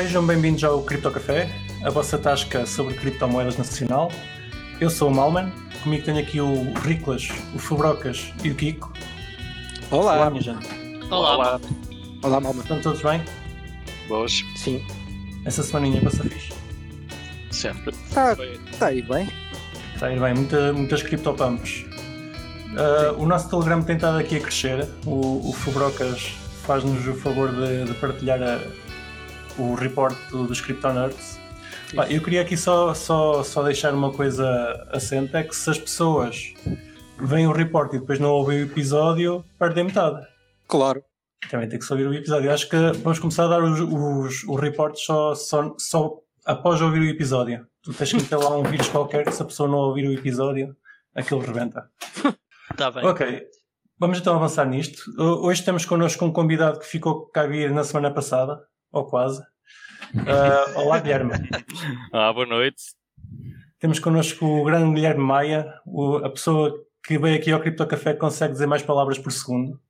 Sejam bem-vindos ao Cripto Café, a vossa tasca sobre criptomoedas nacional. Eu sou o Malman, comigo tenho aqui o Riclas, o Fubrocas e o Kiko. Olá. Olá, minha gente. Olá. Olá. Olá, Malman. Estão todos bem? Boas. Sim. Essa semaninha passa fixe. Sempre. Está tá aí bem. Está a ir bem, muita, muitas criptopumps. Uh, o nosso Telegram tem estado aqui a crescer. O, o Fubrocas faz-nos o favor de, de partilhar a- o report do- dos CryptoNerds. Pá, eu queria aqui só, só, só deixar uma coisa assente: é que se as pessoas veem o report e depois não ouvem o episódio, perdem metade. Claro. Também tem que só ouvir o episódio. Eu acho que vamos começar a dar os, os, os reportes só, só, só após ouvir o episódio. Tu tens que meter lá um vírus qualquer que se a pessoa não ouvir o episódio, aquilo rebenta. Está bem. Ok, vamos então avançar nisto. Ho- Hoje temos connosco um convidado que ficou cá vir na semana passada, ou quase. Ah, olá, Guilherme. Ah, boa noite. Temos connosco o grande Guilherme Maia, o- a pessoa que veio aqui ao Cripto Café que consegue dizer mais palavras por segundo.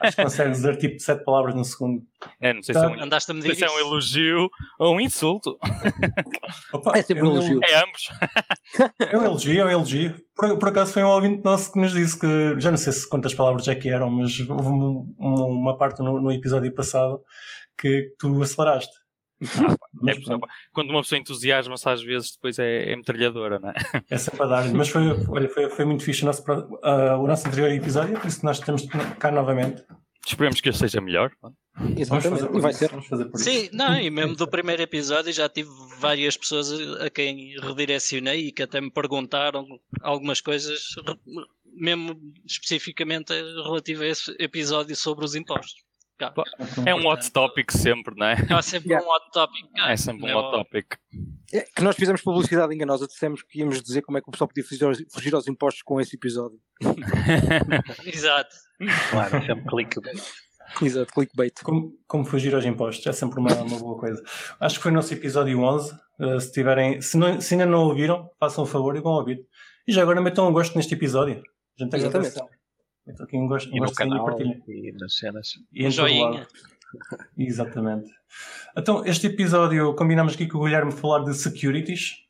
Acho que consegue dizer tipo 7 palavras no segundo. É, não sei Tá. se é um, Andaste sei se é um elogio ou um insulto. Opa, É sempre um elogio. É ambos. É um elogio, é um elogio. Por, por acaso foi um ouvinte nosso que nos disse que, já não sei se quantas palavras é que eram, mas houve um- um- uma parte no, no episódio passado que tu aceleraste. É, quando uma pessoa entusiasma-se, às vezes depois é, é metralhadora, não é? é sempre a dar Mas foi, olha, foi, foi muito fixe o nosso, ah, o nosso anterior episódio, por isso nós estamos cá novamente. Esperemos que este seja melhor. Vamos Exatamente. fazer por E vai isso, ser. Vamos fazer por Sim, isso. não, e mesmo do primeiro episódio já tive várias pessoas a quem redirecionei e que até me perguntaram algumas coisas, mesmo especificamente relativo a esse episódio sobre os impostos. É um hot topic sempre, não é? Há sempre Yeah. um hot topic. É sempre um é hot o- topic. É que nós fizemos publicidade enganosa, dissemos que íamos dizer como é que o pessoal podia fugir aos, fugir aos impostos com esse episódio. Exato. Claro, sempre clickbait. Exato, clickbait. Como, como fugir aos impostos, é sempre uma, uma boa coisa. Acho que foi o nosso episódio 11. Uh, se, tiverem, se, não- se ainda não ouviram, façam um favor e vão ouvir. E já agora metam um gosto neste episódio. A gente Exatamente. agradece. Metam aqui um gosto, um E e canal partilhem. e nas cenas. E em Um joinha. Exatamente. Então, este episódio combinamos aqui com o Guilherme falar de securities.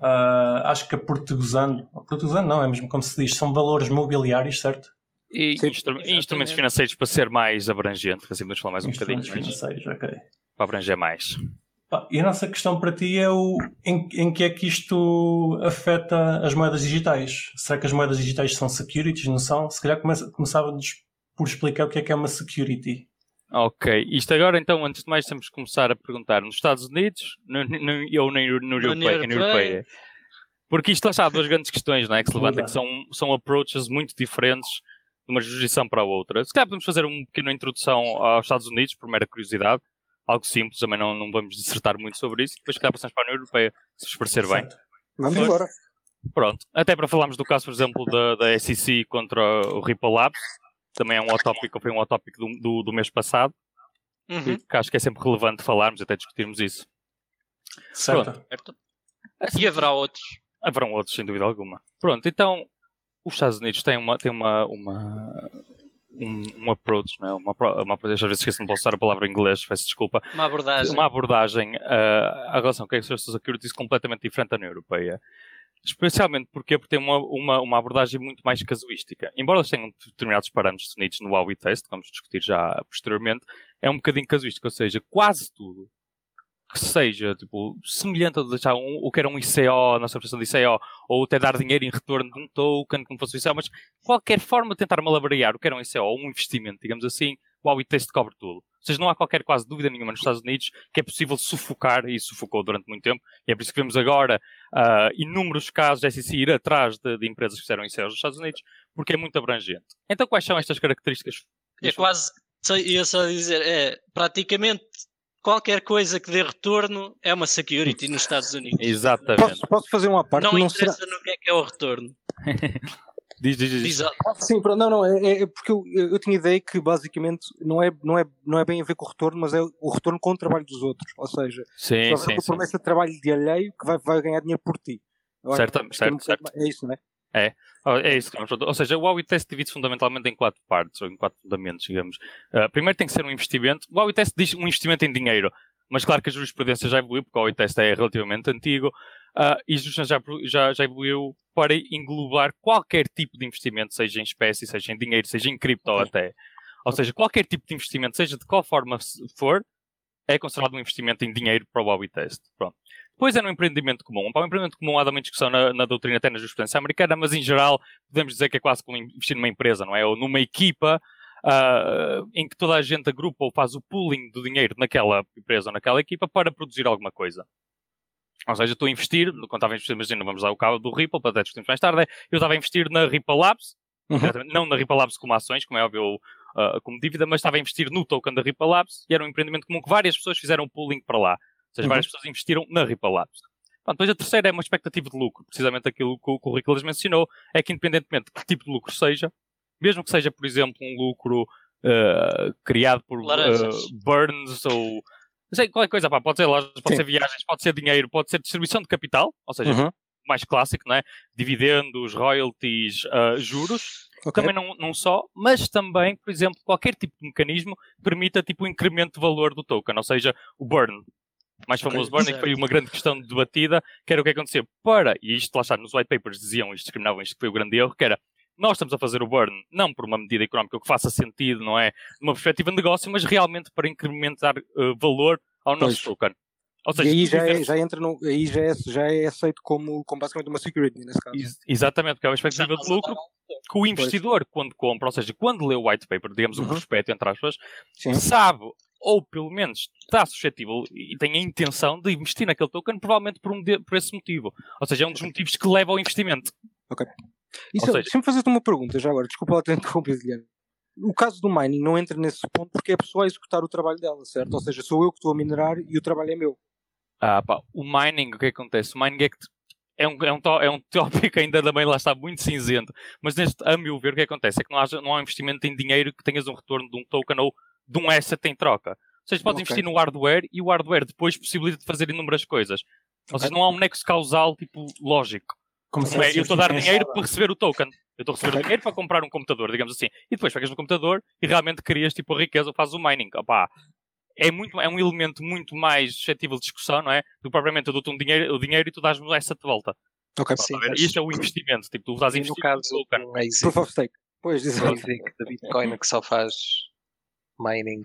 Ah, acho que a portuguesando, portuguesando não, é mesmo como se diz, são valores mobiliários, certo? E Sim, instru- exatamente. instrumentos financeiros para ser mais abrangente, assim podemos falar mais um bocadinho, Instrumentos financeiros, ok. para abranger mais. E a nossa questão para ti é o, em, em que é que isto afeta as moedas digitais? Será que as moedas digitais são securities, não são? Se calhar começa, começávamos por explicar o que é que é uma security. Ok, isto agora então, antes de mais, temos que começar a perguntar nos Estados Unidos no, no, ou na, na Europeia, na Europeia. Porque isto lá está, há duas grandes questões não é, que se levantam, que são, são approaches muito diferentes de uma jurisdição para a outra. Se calhar podemos fazer uma pequena introdução aos Estados Unidos, por mera curiosidade, algo simples, também não, não vamos dissertar muito sobre isso, depois se calhar passamos para a União Europeia, se vos parecer bem. Vamos Sim. embora. Pronto. Até para falarmos do caso, por exemplo, da, da SEC contra o Ripple Labs, também é um hot topic, ou foi um hot topic do, do, do mês passado, Uhum. que acho que é sempre relevante falarmos, até discutirmos isso. Certo. Certo. E haverá outros. Haverão outros, sem dúvida alguma. Pronto, então, os Estados Unidos têm uma, têm uma, uma um, um approach, não é? uma, uma, às vezes esqueço de usar a palavra em inglês, peço desculpa, Uma abordagem. uma abordagem uh, à relação com a Social Securities completamente diferente da União Europeia. Especialmente porque, porque tem uma, uma, uma abordagem muito mais casuística. Embora eles tenham determinados parâmetros definidos no Huawei Test, que vamos discutir já posteriormente, é um bocadinho casuístico, ou seja, quase tudo que seja tipo, semelhante a deixar um, o que era um ICO, a nossa versão de ICO, ou até dar dinheiro em retorno de um token, como fosse um ICO, mas qualquer forma de tentar malabarear o que era um ICO ou um investimento, digamos assim, o Huawei Test cobre tudo. Ou seja, não há qualquer quase dúvida nenhuma nos Estados Unidos que é possível sufocar, e sufocou durante muito tempo, e é por isso que vemos agora ah, inúmeros casos de SEC ir atrás de, de empresas que fizeram ICOs nos Estados Unidos, porque é muito abrangente. Então, quais são estas características? É quase, ia só dizer, é praticamente qualquer coisa que dê retorno é uma security nos Estados Unidos. Exatamente. Posso, posso fazer uma parte? Não, Não será... interessa no que é que é o retorno. Diz, diz, diz. Diz, Sim, pronto, não, não, é, é porque eu, eu tinha ideia que basicamente não é, não, é, não é bem a ver com o retorno, mas é o retorno com o trabalho dos outros. Ou seja, Sim, só sim, a sim. promessa de trabalho de alheio que vai, vai ganhar dinheiro por ti. Certo, é um certo, certo. É isso, não é? Oh, É isso que vamos Ou seja, o Huawei Test divide fundamentalmente em quatro partes, ou em quatro fundamentos, digamos. Uh, primeiro tem que ser um investimento. O Huawei Test diz um investimento em dinheiro. mas claro que a jurisprudência já evoluiu, porque o OITest é relativamente antigo, uh, e a jurisprudência já, já, já evoluiu para englobar qualquer tipo de investimento, seja em espécie, seja em dinheiro, seja em cripto até. Ou seja, qualquer tipo de investimento, seja de qual forma for, é considerado um investimento em dinheiro para o Bobby Test. Pronto. Depois é no empreendimento comum. Para o empreendimento comum há uma discussão na, na, doutrina, até na jurisprudência americana, mas em geral podemos dizer que é quase como investir numa empresa, não é? Ou numa equipa uh, em que toda a gente agrupa ou faz o pooling do dinheiro naquela empresa ou naquela equipa para produzir alguma coisa. Ou seja, estou a investir, quando estava a investir, imagina, vamos dar o cabo do Ripple, para até discutirmos mais tarde, eu estava a investir na Ripple Labs, uhum. não na Ripple Labs como ações, como é óbvio, uh, como dívida, mas estava a investir no token da Ripple Labs e era um empreendimento comum que várias pessoas fizeram pooling para lá. Ou seja, uhum. várias pessoas investiram na Ripple Labs. Pronto, depois a terceira é uma expectativa de lucro. Precisamente aquilo que o currículo mencionou, é que independentemente de que tipo de lucro seja, mesmo que seja, por exemplo, um lucro uh, criado por uh, Burns ou sei, qualquer coisa, pá, pode ser lojas, pode Sim. ser viagens, pode ser dinheiro, pode ser distribuição de capital, ou seja, uhum. mais clássico, não é? Dividendos, royalties, uh, juros. Okay. Também não, não só, mas também, por exemplo, qualquer tipo de mecanismo permita tipo, o incremento de valor do token, ou seja, o burn. Mais famoso okay. burn, que foi uma grande questão debatida, que era o que aconteceu para, e isto lá está, nos white papers diziam e discriminavam isto que foi o grande erro, que era nós estamos a fazer o burn não por uma medida económica que faça sentido, não é? De uma perspectiva de negócio, mas realmente para incrementar uh, valor ao nosso pois. token. Ou seja, e aí já, é, já entra no, aí já é, já é aceito como, como basicamente uma security nesse caso. Ex exatamente, porque é uma expectativa de lucro que o investidor, pois. quando compra, ou seja, quando lê o white paper, digamos uhum. o prospecto, entre aspas, Sim. sabe, ou pelo menos está suscetível e tem a intenção de investir naquele token, provavelmente por, um de, por esse motivo. Ou seja, é um dos motivos que leva ao investimento. Ok. Isso, seja... Deixa-me fazer-te uma pergunta já agora, desculpa lá ter interrompido, Guilherme. O caso do mining não entra nesse ponto porque é a pessoa a executar o trabalho dela, certo? Ou seja, sou eu que estou a minerar e o trabalho é meu. Ah, pá, o mining, o que acontece? O mining é que é um, é um, é um tópico ainda também lá está muito cinzento, mas neste, a meu ver, o que acontece é que não há, não há investimento em dinheiro que tenhas um retorno de um token ou de um asset em troca. Ou seja, podes okay. investir no hardware e o hardware depois possibilita de fazer inúmeras coisas. Ou seja, não há um nexo causal tipo lógico. Como é, eu estou a dar dinheiro para receber o token. Eu estou a receber dinheiro para comprar um computador, digamos assim. E depois pegas no computador e realmente crias tipo a riqueza ou fazes o mining. Opá, é, muito, é um elemento muito mais suscetível de discussão, não é? Do que propriamente eu dou-te um dinheiro, o dinheiro e tu dás-me essa de volta. Ok, sim. Mas... Isto é o investimento. Tipo, tu estás a investir no caso no token. Proof of stake. Pois, exato. da Bitcoin que só faz mining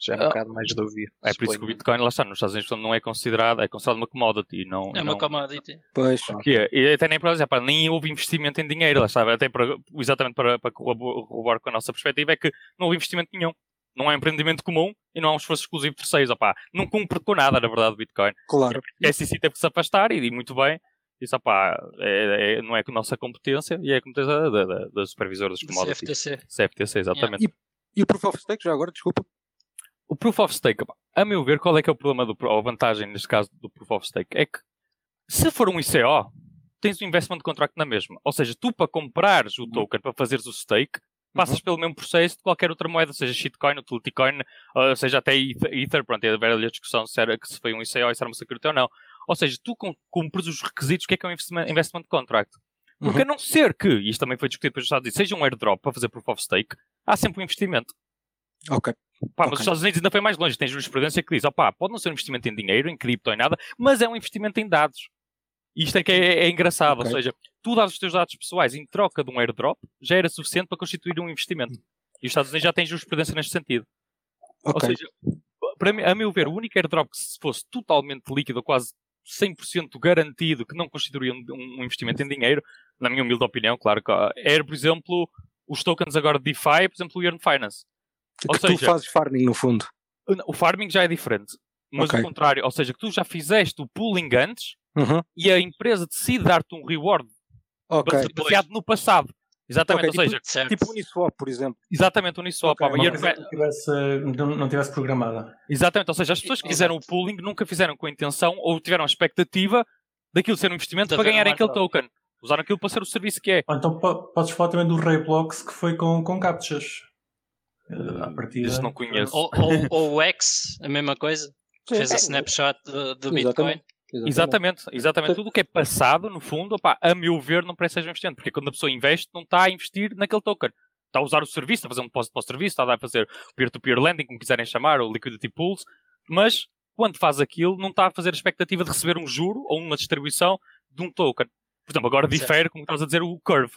já é um ah. bocado mais dúvida. É por isso que o Bitcoin, lá está, nos Estados Unidos não é considerado, é considerado uma commodity. Não, é uma não... commodity. Pois. Que é, e até nem para dizer, pá, nem houve investimento em dinheiro, lá está, até para, exatamente para, para corroborar com a nossa perspectiva, é que não houve investimento nenhum. Não é um empreendimento comum e não há um esforço exclusivo de terceiros. Opá, não cumpre com nada, na verdade, o Bitcoin. Claro. A SEC teve que se afastar e, e muito bem. Isso, opá, é, é, não é com a nossa competência e é a competência da, da, da supervisora dos commodities. CFTC. CFTC, exatamente. Yeah. E, o Proof of Stake, já agora, desculpa. O Proof of Stake, a meu ver, qual é que é o problema, do, ou a vantagem neste caso do Proof of Stake? É que se for um ICO, tens o um investment contract na mesma. Ou seja, tu para comprares o uhum. token, para fazeres o stake, passas uhum. pelo mesmo processo de qualquer outra moeda, seja shitcoin, utilitycoin, ou seja até Ether, pronto, é a velha discussão se, era, que se foi um ICO, se era uma security ou não. Ou seja, tu cumpres os requisitos, o que é que é um investment contract? Porque uhum. a não ser que, e isto também foi discutido pelos Estados Unidos, seja um airdrop para fazer proof of stake, há sempre um investimento. Ok. Pá, mas okay. os Estados Unidos ainda foi mais longe. Tem jurisprudência que diz: opá, pode não ser um investimento em dinheiro, em cripto, em nada, mas é um investimento em dados. E isto é que é, é engraçado. Okay. Ou seja, tu dás os teus dados pessoais em troca de um airdrop, já era suficiente para constituir um investimento. E os Estados Unidos já têm jurisprudência neste sentido. Okay. Ou seja, para mim, a meu ver, o único airdrop que se fosse totalmente líquido, quase 100% garantido, que não constituiria um, um, investimento em dinheiro, na minha humilde opinião, claro, era, por exemplo, os tokens agora de DeFi, por exemplo, o Earn Finance. Ou que seja, tu fazes farming no fundo. O farming já é diferente. Mas okay. o contrário, ou seja, que tu já fizeste o pooling antes uhum. e a empresa decide dar-te um reward okay. baseado no passado. Exatamente, okay, ou tipo, seja, tipo Uniswap, por exemplo. Exatamente, Uniswap. Okay, uma coisa que tivesse, não, não tivesse programada. Exatamente, ou seja, as pessoas que fizeram o pooling nunca fizeram com a intenção ou tiveram a expectativa daquilo ser um investimento para ganharem aquele token. Usaram aquilo para ser o serviço que é. Ou então podes falar também do Rayblocks que foi com, com captchas. Uh, a partida. Isso não conheço. Ou, ou, ou, o X, a mesma coisa. Sim, Fez a snapshot do, do Bitcoin. Exatamente. Exatamente, exatamente. Tudo o que é passado, no fundo, opa, a meu ver, não parece ser um investimento, porque quando a pessoa investe, não está a investir naquele token. Está a usar o serviço, está a fazer um depósito para o serviço, está a fazer peer-to-peer -peer lending, como quiserem chamar, ou liquidity pools, Mas, quando faz aquilo, não está a fazer a expectativa de receber um juro ou uma distribuição de um token. Por exemplo, agora difere, como estás a dizer, o Curve.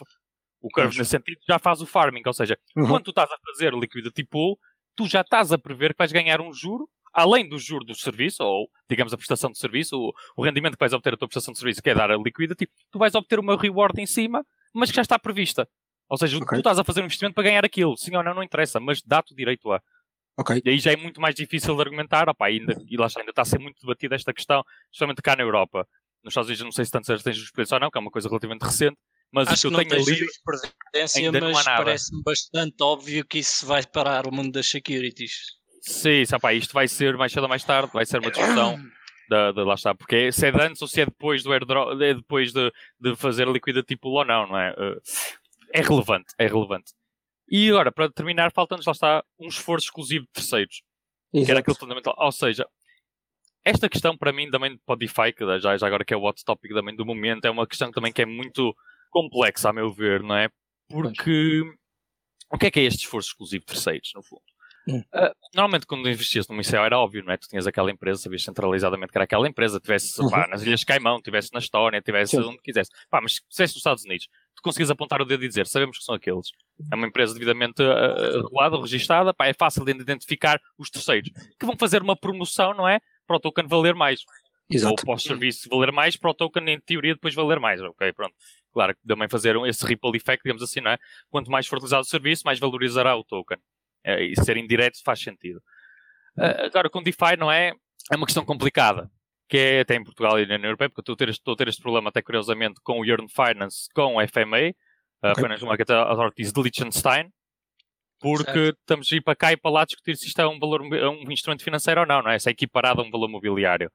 O Curve, nesse sentido, já faz o farming. Ou seja, uhum. quando tu estás a fazer o liquidity pool, tu já estás a prever que vais ganhar um juro, além do juro do serviço, ou, digamos, a prestação de serviço, o, o rendimento que vais obter a tua prestação de serviço, que é dar a liquidity, tu vais obter uma reward em cima, mas que já está prevista. Ou seja, okay. tu estás a fazer um investimento para ganhar aquilo. Sim ou não, não interessa, mas dá-te o direito a. Okay. E aí já é muito mais difícil de argumentar. Opa, ainda, e lá está, ainda está a ser muito debatida esta questão, especialmente cá na Europa. Nos Estados Unidos, não sei se tanto tens experiência ou não, que é uma coisa relativamente recente, mas Acho que eu tenho ali. Ainda mas parece-me bastante óbvio que isso vai parar o mundo das securities. Sim, sabe, isto vai ser mais cedo ou mais tarde, vai ser uma discussão. Da, da, lá está, porque se é de antes ou se é depois do airdrop, é depois de, de fazer a liquida tipo ou não, não é? Uh, é relevante, é relevante. E agora, para terminar, falta-nos lá está um esforço exclusivo de terceiros. Exato. Que era aquilo fundamental. Ou seja, esta questão para mim também para o DeFi, que já, já agora que é o hot topic também do momento, é uma questão também que é muito complexa, a meu ver, não é? Porque o que é que é este esforço exclusivo de terceiros, no fundo? Uh, normalmente, quando investias numa ICO era óbvio, não é? Tu tinhas aquela empresa, sabias centralizadamente que era aquela empresa, tivesse uhum. pá, nas Ilhas Caimão, tivesse na Estónia, tivesse Sim. onde quisesse. Pá, mas se estivesse nos Estados Unidos, tu conseguias apontar o dedo e dizer: sabemos que são aqueles. É uma empresa devidamente uh, regulada, registada, pá, é fácil de identificar os terceiros que vão fazer uma promoção, não é? Para o token valer mais. Exato. Ou para o serviço valer mais, para o token, em teoria, depois valer mais. Ok, pronto. Claro que também fazer esse ripple effect, digamos assim, não é? Quanto mais for utilizado o serviço, mais valorizará o token. É, e ser indireto faz sentido. Uh, agora, com DeFi não é, é uma questão complicada, que é até em Portugal e na União Europeia, porque estou a ter este, estou a ter este problema até curiosamente com o Yearn Finance, com o FMA, a okay. Financial Market Authorities de Liechtenstein, porque certo. estamos a ir para cá e para lá discutir se isto é um, valor, um instrumento financeiro ou não, não é? Se é equiparado a um valor mobiliário.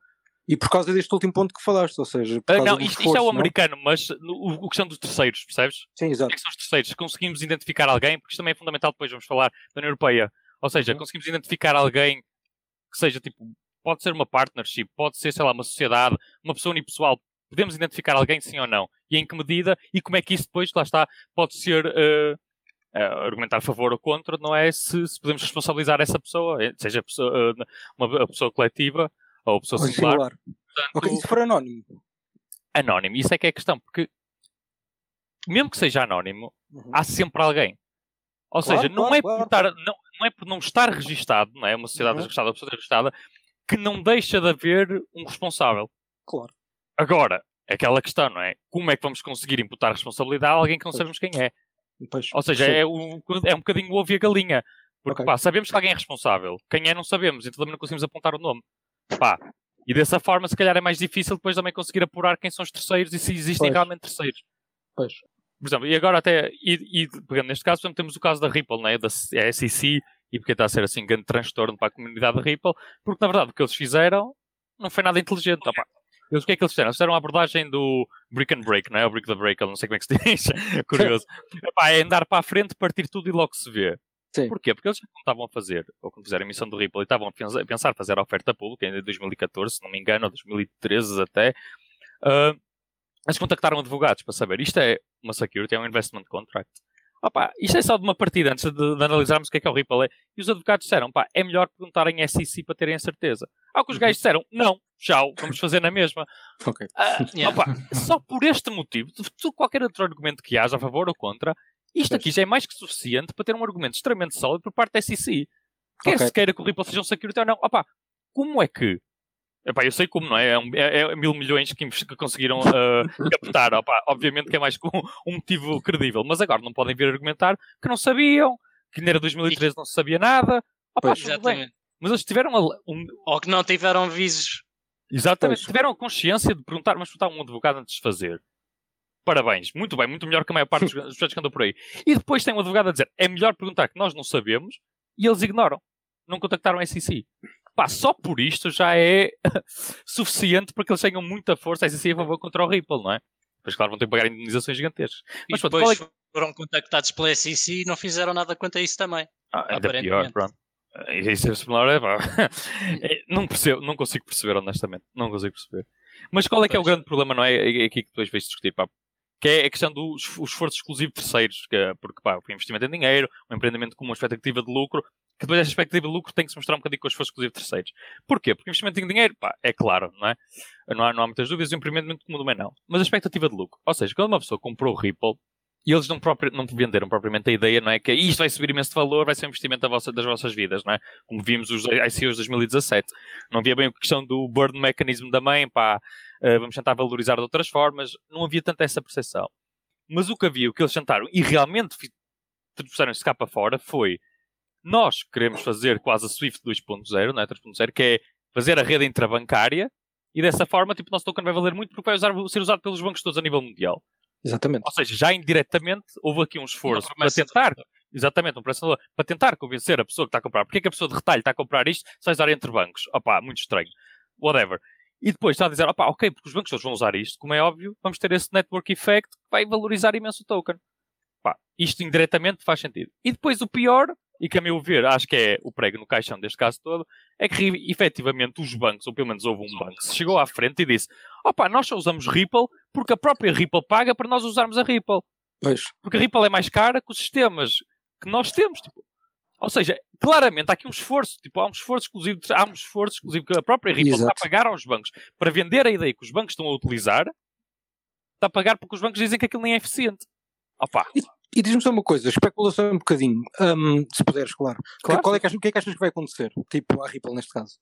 E por causa deste último ponto que falaste, ou seja, uh, não, isto, isto, é o americano, não? mas o, o questão dos terceiros, percebes? Sim, exato. O que, é que são os terceiros? Conseguimos identificar alguém, porque isto também é fundamental, depois vamos falar da União Europeia. Ou seja, uhum. conseguimos identificar alguém que seja tipo, pode ser uma partnership, pode ser, sei lá, uma sociedade, uma pessoa unipessoal. Podemos identificar alguém sim ou não? E em que medida? E como é que isso depois, lá está, pode ser. Uh, argumentar a favor ou contra, não é se, se podemos responsabilizar essa pessoa, eh, seja pessoa, uh, uma pessoa coletiva ou pessoa singular. singular. Portanto, ok, se for anónimo. Anónimo, isso é que é a questão, porque mesmo que seja anónimo, uhum. há sempre alguém. Ou claro, seja, não, claro, é claro. Estar, não, não, é por não estar registado, não é? Uma sociedade uhum. registrada, uma pessoa registrada, que não deixa de haver um responsável. Claro. Agora, é aquela questão, não é? Como é que vamos conseguir imputar responsabilidade a alguém que não sabemos quem é? Ou seja, é um, é um bocadinho o ovo e a galinha. Porque, okay. pá, sabemos que alguém é responsável. Quem é, não sabemos. Então também não conseguimos apontar o nome. Pá, e dessa forma, se calhar, é mais difícil depois também conseguir apurar quem são os terceiros e se existem pois. realmente terceiros. Pois. Por exemplo, e agora até, e, e pegando neste caso, temos o caso da Ripple, né, da SEC, e porque está a ser assim um grande transtorno para a comunidade da Ripple, porque na verdade o que eles fizeram não foi nada inteligente. Opa. Eles, o que é que eles fizeram? Eles fizeram uma abordagem do brick and break, não é? O brick the break, não sei como é que se diz. Curioso. Epá, é andar para a frente, partir tudo e logo se vê. Sim. Porquê? Porque eles não estavam a fazer, ou quando fizeram a emissão do Ripple, estavam a pensar fazer a oferta pública em 2014, se não me engano, ou 2013 até. Uh, eles contactaram advogados para saber isto é uma security, é um investment contract. Opa, isto é só de uma partida antes de, de, analisarmos o que é que é o Ripple é. E os advogados disseram, pá, é melhor perguntarem SEC para terem a certeza. Ao que os gajos disseram, não, tchau, vamos fazer na mesma. Ok. Uh, yeah. opa, só por este motivo, de, qualquer outro argumento que haja a favor ou contra, isto aqui já é mais que suficiente para ter um argumento extremamente sólido por parte da SEC. Quer okay. se queira que o Ripple seja um security ou não. Opa, como é que. Epá, eu sei como, não é? É, um, é, é mil milhões que, que conseguiram uh, captar. Opa, obviamente que é mais com um motivo credível. Mas agora não podem vir argumentar que não sabiam, que era 2013 não se sabia nada. Opa, exatamente. Mas eles tiveram um... Ou que não tiveram avisos. Exatamente. Pois. Tiveram consciência de perguntar, mas perguntar a um advogado antes de fazer parabéns, muito bem, muito melhor que a maior parte dos pessoas que andam por aí. E depois tem um advogado a dizer, é melhor perguntar que nós não sabemos, e eles ignoram. Não contactaram a SEC. Pá, só por isto já é suficiente para que eles tenham muita força a SEC a favor contra o Ripple, não é? Depois, claro, vão ter que pagar indenizações gigantescas. E Mas, depois é... foram contactados pela SEC e não fizeram nada quanto a isso também. Ah, ainda pior, pronto. Isso é, é, pá. não percebo, não consigo perceber, honestamente. Não consigo perceber. Mas qual é que é o grande problema, não é? É aqui que depois vais discutir, pá que é a questão do esforço exclusivo de terceiros, que, é, porque pá, o investimento em dinheiro, um empreendimento com uma expectativa de lucro, que depois esta expectativa de lucro tem que se mostrar um bocadinho com os esforço exclusivo de terceiros. Porquê? Porque investimento em dinheiro, pá, é claro, não é? Não há, não há muitas dúvidas, o empreendimento como também não. Mas a expectativa de lucro, ou seja, quando uma pessoa comprou o Ripple, e eles não, próprio, não venderam propriamente a ideia, não é? Que isto vai subir imenso de valor, vai ser um investimento da vossa, das vossas vidas, não é? Como vimos os ICOs de 2017. Não havia bem a questão do burn mechanism da mãe, pá, uh, vamos tentar valorizar de outras formas. Não havia tanta essa percepção. Mas o que havia, o que eles tentaram, e realmente trouxeram-se cá para fora, foi nós queremos fazer quase a Swift 2.0, não é? 3.0, que é fazer a rede intrabancária, e dessa forma, tipo, o nosso token vai valer muito porque vai usar, ser usado pelos bancos todos a nível mundial. Exatamente. Ou seja, já indiretamente houve aqui um esforço para tentar, exatamente, um para tentar convencer a pessoa que está a comprar. Porque é que a pessoa de retalho está a comprar isto se vai usar entre bancos? Opá, muito estranho. Whatever. E depois está a dizer, opá, ok, porque os bancos todos vão usar isto, como é óbvio, vamos ter esse network effect que vai valorizar imenso o token. Opá, isto indiretamente faz sentido. E depois o pior e que a meu ver, acho que é o prego no caixão deste caso todo, é que efetivamente os bancos, ou pelo menos houve um banco, que chegou à frente e disse: opa, nós só usamos Ripple porque a própria Ripple paga para nós usarmos a Ripple. Pois. Porque a Ripple é mais cara que os sistemas que nós temos. Tipo. Ou seja, claramente há aqui um esforço, tipo, há um esforço exclusivo, há um esforço exclusivo que a própria Ripple Exato. está a pagar aos bancos para vender a ideia que os bancos estão a utilizar, está a pagar porque os bancos dizem que aquilo nem é eficiente. Opa. E diz-me só uma coisa, especulação um bocadinho, um, se puderes, claro. claro. Qual é que, achas, o que é que achas que vai acontecer? Tipo, a Ripple neste caso?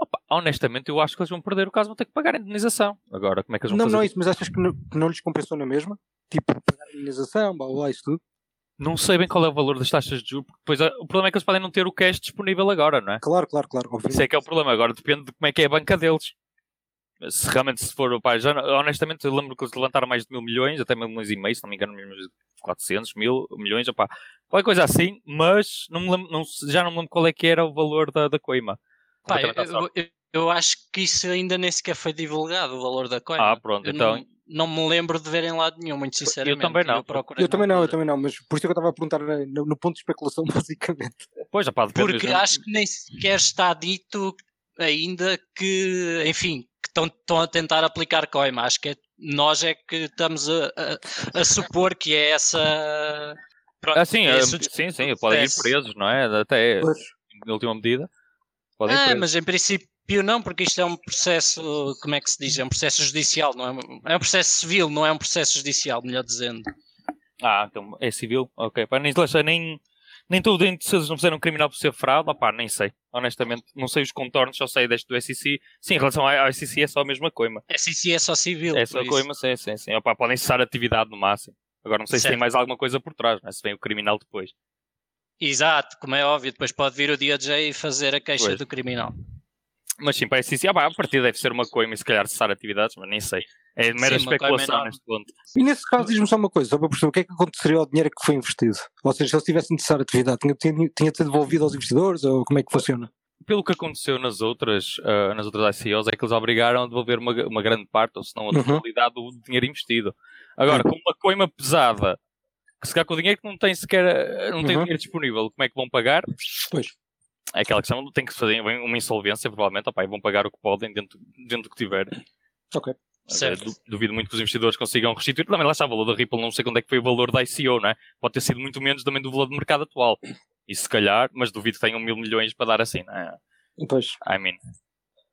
Opa, honestamente, eu acho que eles vão perder o caso, vão ter que pagar a indenização. Agora, como é que eles vão não, fazer? Não, não é isso, mas achas que não, que não lhes compensou na mesma? Tipo, pagar a indenização, blá blá, isso tudo? Não sei bem qual é o valor das taxas de juros, porque depois o problema é que eles podem não ter o cash disponível agora, não é? Claro, claro, claro. Obviamente. Isso é que é o problema. Agora depende de como é que é a banca deles se realmente se for, pá, já, honestamente eu lembro que eles levantaram mais de mil milhões, até mil milhões e meio, se não me engano, 400 mil milhões, opá, qualquer coisa assim, mas não lembro, não, já não me lembro qual é que era o valor da, da coima. Pá, eu, eu, eu, acho que isso ainda nem sequer foi divulgado, o valor da coima. Ah, pronto, eu então... Não, não, me lembro de ver em lado nenhum, muito sinceramente. Eu também não. Eu, eu também não, eu também não, mas por isso é que eu estava a perguntar no, no ponto de especulação, basicamente. Pois, opá, Porque mesmo. acho que nem sequer está dito ainda que, enfim, estão, estão a tentar aplicar coima. Acho que é, nós é que estamos a, a, a supor que é essa. Pronto, ah, sim, é sim, sim, podem ir presos, não é? Até pois. em última medida. Podem ah, mas em princípio não, porque isto é um processo, como é que se diz? É um processo judicial, não é? É um processo civil, não é um processo judicial, melhor dizendo. Ah, então é civil? Ok, para nem, nem, nem estou dentro se eles não fizeram um criminal por ser fraude, opá, nem sei. Honestamente, não sei os contornos, só sei deste do SEC. Sim, em relação ao SEC é só a mesma coima. SEC é só civil. É só coima, sim, sim, sim. Opá, podem cessar a atividade no máximo. Agora não sei certo. se tem mais alguma coisa por trás, né? se vem o criminal depois. Exato, como é óbvio, depois pode vir o DJ e fazer a queixa pois. do criminal. Mas sim, para a SEC, pá, a partir deve ser uma coima e se calhar cessar atividades, mas nem sei. É mera Sim, especulação neste ponto. E nesse caso, diz-me só uma coisa, só para perceber o que é que aconteceria ao dinheiro que foi investido? Ou seja, se eles tivessem de cessar a atividade, tinha, tinha, tinha de ser devolvido aos investidores ou como é que funciona? Pelo que aconteceu nas outras, uh, nas outras ICOs, é que eles obrigaram a devolver uma, uma grande parte, ou se não a uhum. totalidade uhum. do dinheiro investido. Agora, uhum. com uma coima pesada, que se calhar com o dinheiro que não tem sequer, não tem uhum. dinheiro disponível, como é que vão pagar? Pois. É aquela questão, tem que fazer uma insolvência, provavelmente, opa, e vão pagar o que podem dentro, dentro do que tiverem. Ok. Certo. Duvido muito que os investidores consigam restituir. Também lá está o valor da Ripple, não sei quando é que foi o valor da ICO, não é? Pode ter sido muito menos também do valor do mercado atual. E se calhar, mas duvido que tenham mil milhões para dar assim, não é? Pois. I mean.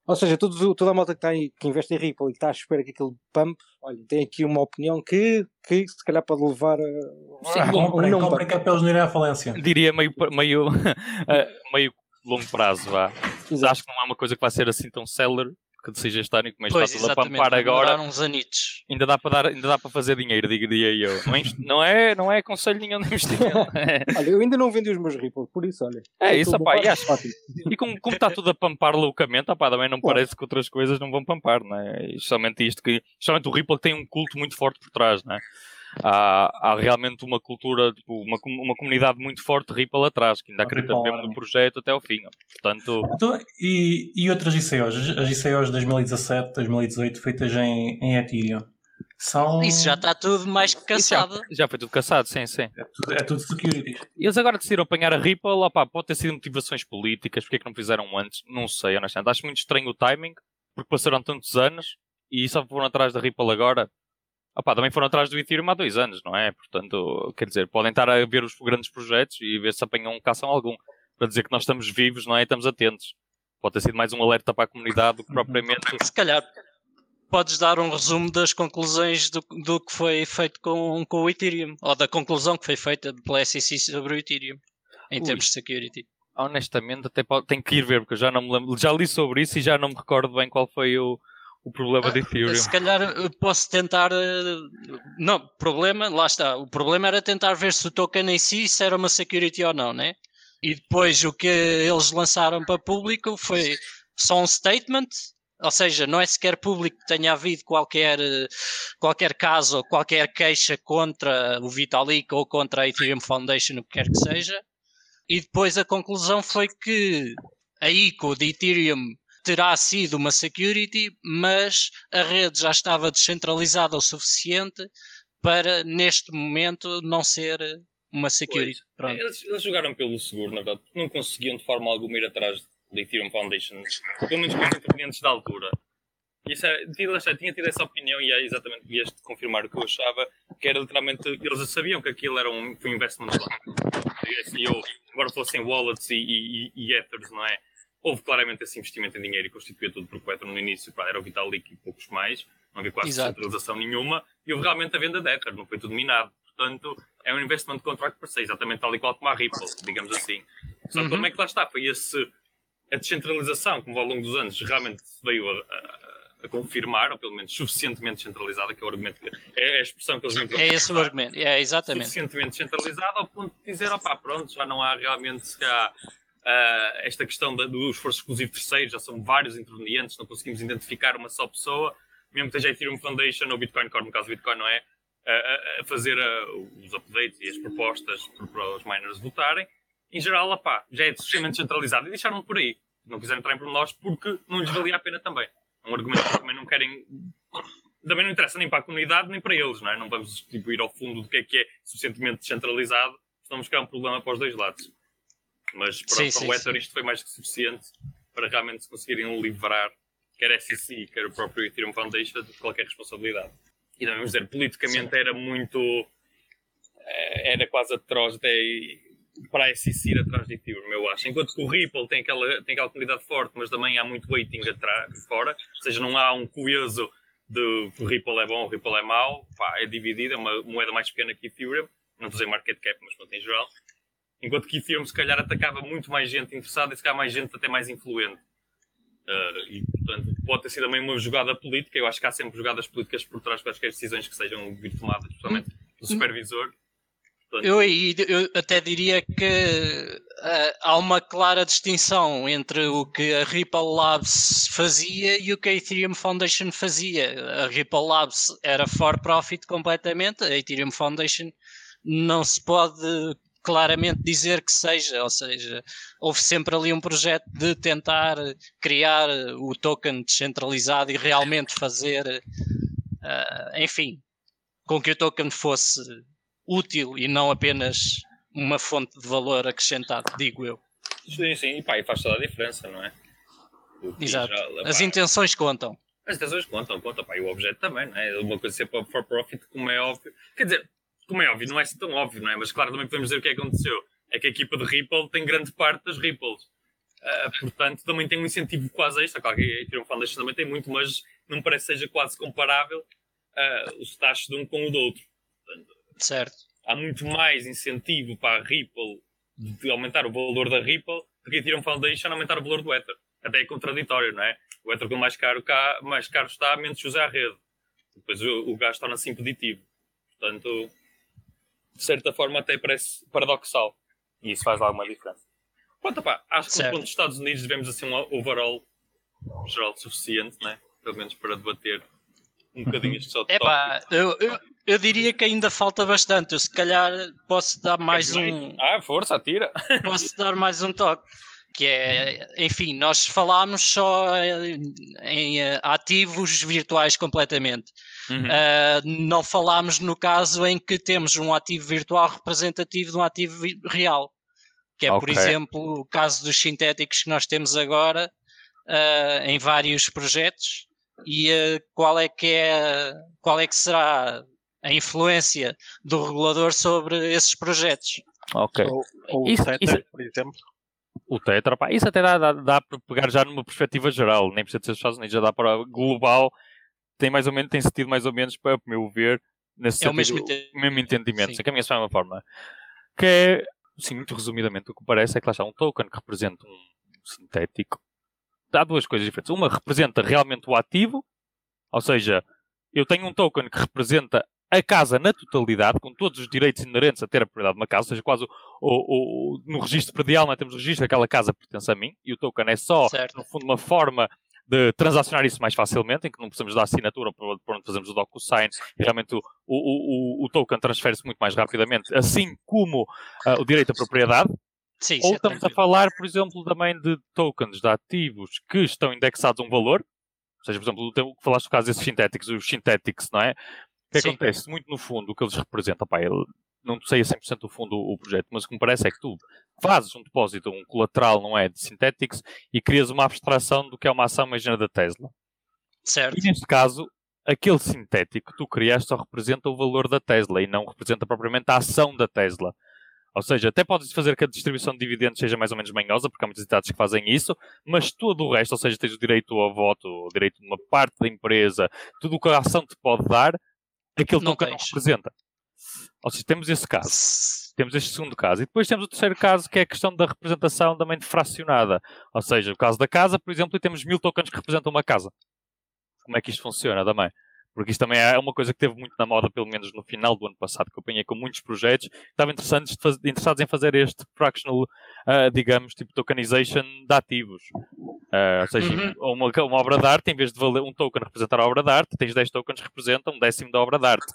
Ou seja, todo, toda a malta que, está aí, que investe em Ripple e que está à espera que aquele pump, olha, tem aqui uma opinião que, que se calhar pode levar a. Sim, ah, comprem, um comprem que é para eles não irem à falência. Diria meio, meio, meio longo prazo, vá. Acho que não é uma coisa que vai ser assim tão seller que seja este ano e como pois, está tudo a pampar agora. uns anitos. Ainda dá para dar, ainda dá para fazer dinheiro, diria eu. Não é, não é, não é conselho nenhum de investimento. olha, eu ainda não vendi os meus Ripple, por isso, olha. É isso, apá, e, acho, e como, como está tudo a pampar loucamente, apá, também não parece que outras coisas não vão pampar, não é? E somente isto que, somente o Ripple tem um culto muito forte por trás, não é? Há, há realmente uma cultura, tipo, uma, uma comunidade muito forte Ripple atrás, que ainda acredita mesmo no projeto até ao fim. Portanto... Então, e, e outras ICOs? As ICOs de 2017, 2018, feitas em, em Ethereum? São... Isso já está tudo mais que caçado. Já, já, foi tudo caçado, sim, sim. É tudo, é tudo securities. E eles agora decidiram apanhar a Ripple, opá, pode ter sido motivações políticas, porque é que não fizeram antes? Não sei, honestamente. Acho muito estranho o timing, porque passaram tantos anos e só foram atrás da Ripple agora. Opa, também foram atrás do Ethereum há dois anos, não é? Portanto, quer dizer, podem estar a ver os grandes projetos e ver se apanham caçam algum. para dizer que nós estamos vivos, não é? E estamos atentos. Pode ter sido mais um alerta para a comunidade do que propriamente. Se calhar podes dar um resumo das conclusões do, do que foi feito com, com o Ethereum, ou da conclusão que foi feita pela SEC sobre o Ethereum, em Ui. termos de security. Honestamente, até pode, tenho que ir ver, porque eu já não me lembro, já li sobre isso e já não me recordo bem qual foi o, o problema de Ethereum. Se calhar posso tentar. Eh, não, problema, lá está. O problema era tentar ver se o token em si se era uma security ou não, né? E depois o que eles lançaram para público foi só um statement ou seja, não é sequer público que tenha havido qualquer, qualquer caso ou qualquer queixa contra o Vitalik ou contra a Ethereum Foundation, o que quer que seja. E depois a conclusão foi que a ICO de Ethereum terá sido uma security, mas a rede já estava descentralizada o suficiente para, neste momento, não ser uma security. Eles, eles, jogaram pelo seguro, na verdade, não conseguiam de forma alguma ir atrás da Ethereum Foundation, pelo menos com os intervenientes da altura. Isso é, tinha tido essa opinião e é exatamente vieste confirmar o que eu achava, que era literalmente, eles sabiam que aquilo era um, um investment E eu, agora fossem wallets e, e, e, ethers, não é? Houve claramente esse investimento em dinheiro e constituía tudo porque o no início pá, era o Vitalik e poucos mais, não havia quase Exato. centralização nenhuma, e houve realmente a venda de Ether, não foi tudo minado. Portanto, é um investment contract para ser exatamente tal e qual como a Ripple, digamos assim. Só que como é que lá está? Foi esse a descentralização, como ao longo dos anos realmente veio a, a, a confirmar, ou pelo menos suficientemente descentralizada, que é o argumento que, é a expressão que eles me É esse o argumento, é exatamente. Suficientemente descentralizada ao ponto de dizer, opá, pronto, já não há realmente se há, uh, esta questão da, do esforço exclusivo terceiro, já são vários intervenientes, não conseguimos identificar uma só pessoa, mesmo que esteja a Ethereum Foundation ou Bitcoin Core, no caso do Bitcoin, não é? A, fazer uh, os updates e as propostas para os miners votarem em geral, já é suficientemente centralizado e deixaram por aí. Não quiseram entrar em pormenores porque não lhes valia a pena também. É um argumento que também não querem. Também não interessa nem para a comunidade nem para eles, não é? Não vamos tipo, ir ao fundo do que é que é suficientemente descentralizado, senão criar um problema para os dois lados. Mas pronto, sim, para o Ether isto foi mais que suficiente para realmente se conseguirem livrar quer a SEC, quer o próprio Ethereum Foundation de qualquer responsabilidade. E também vamos dizer, politicamente era muito. Eh, era quase atroz até para a SEC ir atrás de Ethereum, eu acho. Enquanto que o Ripple tem aquela, tem aquela comunidade forte, mas também há muito waiting atrás, fora, ou seja, não há um coeso de o Ripple é bom, o Ripple é mau, pá, é dividido, é uma moeda mais pequena que Ethereum, não a dizer market cap, mas pronto, em geral. Enquanto que Ethereum, se calhar, atacava muito mais gente interessada e se calhar mais gente até mais influente. Uh, e, portanto, pode ter sido também uma jogada política. Eu acho que há sempre jogadas políticas por trás de quaisquer decisões que sejam tomadas, principalmente do supervisor. Eu, eu até diria que uh, há uma clara distinção entre o que a Ripple Labs fazia e o que a Ethereum Foundation fazia. A Ripple Labs era for profit completamente, a Ethereum Foundation não se pode claramente dizer que seja, ou seja, houve sempre ali um projeto de tentar criar o token descentralizado e realmente fazer, uh, enfim, com que o token fosse útil e não apenas uma fonte de valor acrescentado, digo eu. Sim, sim, e, pá, e faz toda a diferença, não é? Exato. Já, As intenções contam. As intenções contam, contam, pá, e o objeto também, não é? Uma coisa ser for profit, como é óbvio. Quer dizer, como é óbvio, não é assim tão óbvio, não é? Mas claro, também podemos dizer o que é que aconteceu. É que a equipa de Ripple tem grande parte das Ripples. Uh, portanto, também tem um incentivo quase extra. Claro que a Ethereum Foundation também tem muito, mas não parece que seja quase comparável uh, os taxos de um com o do outro. Portanto, Certo. Há muito mais incentivo para a Ripple de aumentar o valor da Ripple do que a Ethereum Foundation aumentar o valor do Ether. Até é contraditório, não é? O Ether, quanto mais caro, cá, mais caro está, menos se usa a rede. Depois o, o gasto torna-se impeditivo. Portanto, de certa forma, até parece paradoxal. E isso faz alguma diferença. Pronto, pá, acho que certo. no ponto dos Estados Unidos devemos assim um overall geral suficiente, né? pelo menos para debater um bocadinho este só Epá, eu, eu, eu diria que ainda falta bastante. Eu se calhar posso dar mais um. Ah, força, atira! Posso dar mais um toque. Que é, enfim, nós falámos só em ativos virtuais completamente. Uhum. Uh, não falámos no caso em que temos um ativo virtual representativo de um ativo real. Que é, okay. por exemplo, o caso dos sintéticos que nós temos agora uh, em vários projetos e uh, qual é que é qual é que será a influência do regulador sobre esses projetos. Ok. Ou, ou isso, o Tether, isso... por exemplo. O Tetra, pá, isso até dá, dá, dá para pegar já numa perspectiva geral, nem precisa ser os Estados Unidos, já dá para global, tem mais ou menos, tem sentido mais ou menos, para o meu ver, nesse é sentido, o mesmo, mesmo entendimento, se caminha da mesma forma. Que é, sim, muito resumidamente, o que parece é que lá está um token que representa um sintético. Há duas coisas diferentes. Uma representa realmente o ativo, ou seja, eu tenho um token que representa a casa na totalidade, com todos os direitos inerentes a ter a propriedade de uma casa, ou seja, quase o, o, o no registro predial nós temos o registro daquela casa pertence a mim, e o token é só, certo. no fundo, uma forma de transacionar isso mais facilmente, em que não precisamos da assinatura por onde fazemos o DocuSign, e realmente o, o, o, token transfere-se muito mais rapidamente, assim como uh, o direito à propriedade. Sim, Ou é estamos a falar, por exemplo, também de tokens de ativos que estão indexados a um valor, ou seja, por exemplo, o que falaste do caso desses sintéticos, os synthetics, não é? O que Sim. acontece? Muito no fundo, o que eles representam, pá, eu não sei a 100% do fundo o, projeto, mas o que me parece é que tu fazes um depósito, um colateral, não é, de synthetics, e crias uma abstração do que é uma ação, imagina, da Tesla. Certo. E neste caso, aquele sintético que tu criaste só representa o valor da Tesla e não representa propriamente a ação da Tesla. Ou seja, até podes fazer que a distribuição de dividendos seja mais ou menos manhosa, porque há muitas entidades que fazem isso, mas todo o resto, ou seja, tens o direito ao voto, o direito de uma parte da empresa, tudo o que a ação te pode dar, aquele Não token não representa. Ou seja, temos esse caso. Temos este segundo caso. E depois temos o terceiro caso, que é a questão da representação também de fracionada. Ou seja, o caso da casa, por exemplo, e temos mil tokens que representam uma casa. Como é que isto funciona também? Porque isto também é uma coisa que teve muito na moda, pelo menos no final do ano passado, que eu apanhei com muitos projetos que estavam interessantes interessados em fazer este fractional, ah, digamos, tipo tokenization de ativos. Ah, ou seja, Uhum. uma, uma obra de arte, em vez de valer um token representar a obra de arte, tens 10 tokens que representam um décimo da obra de arte.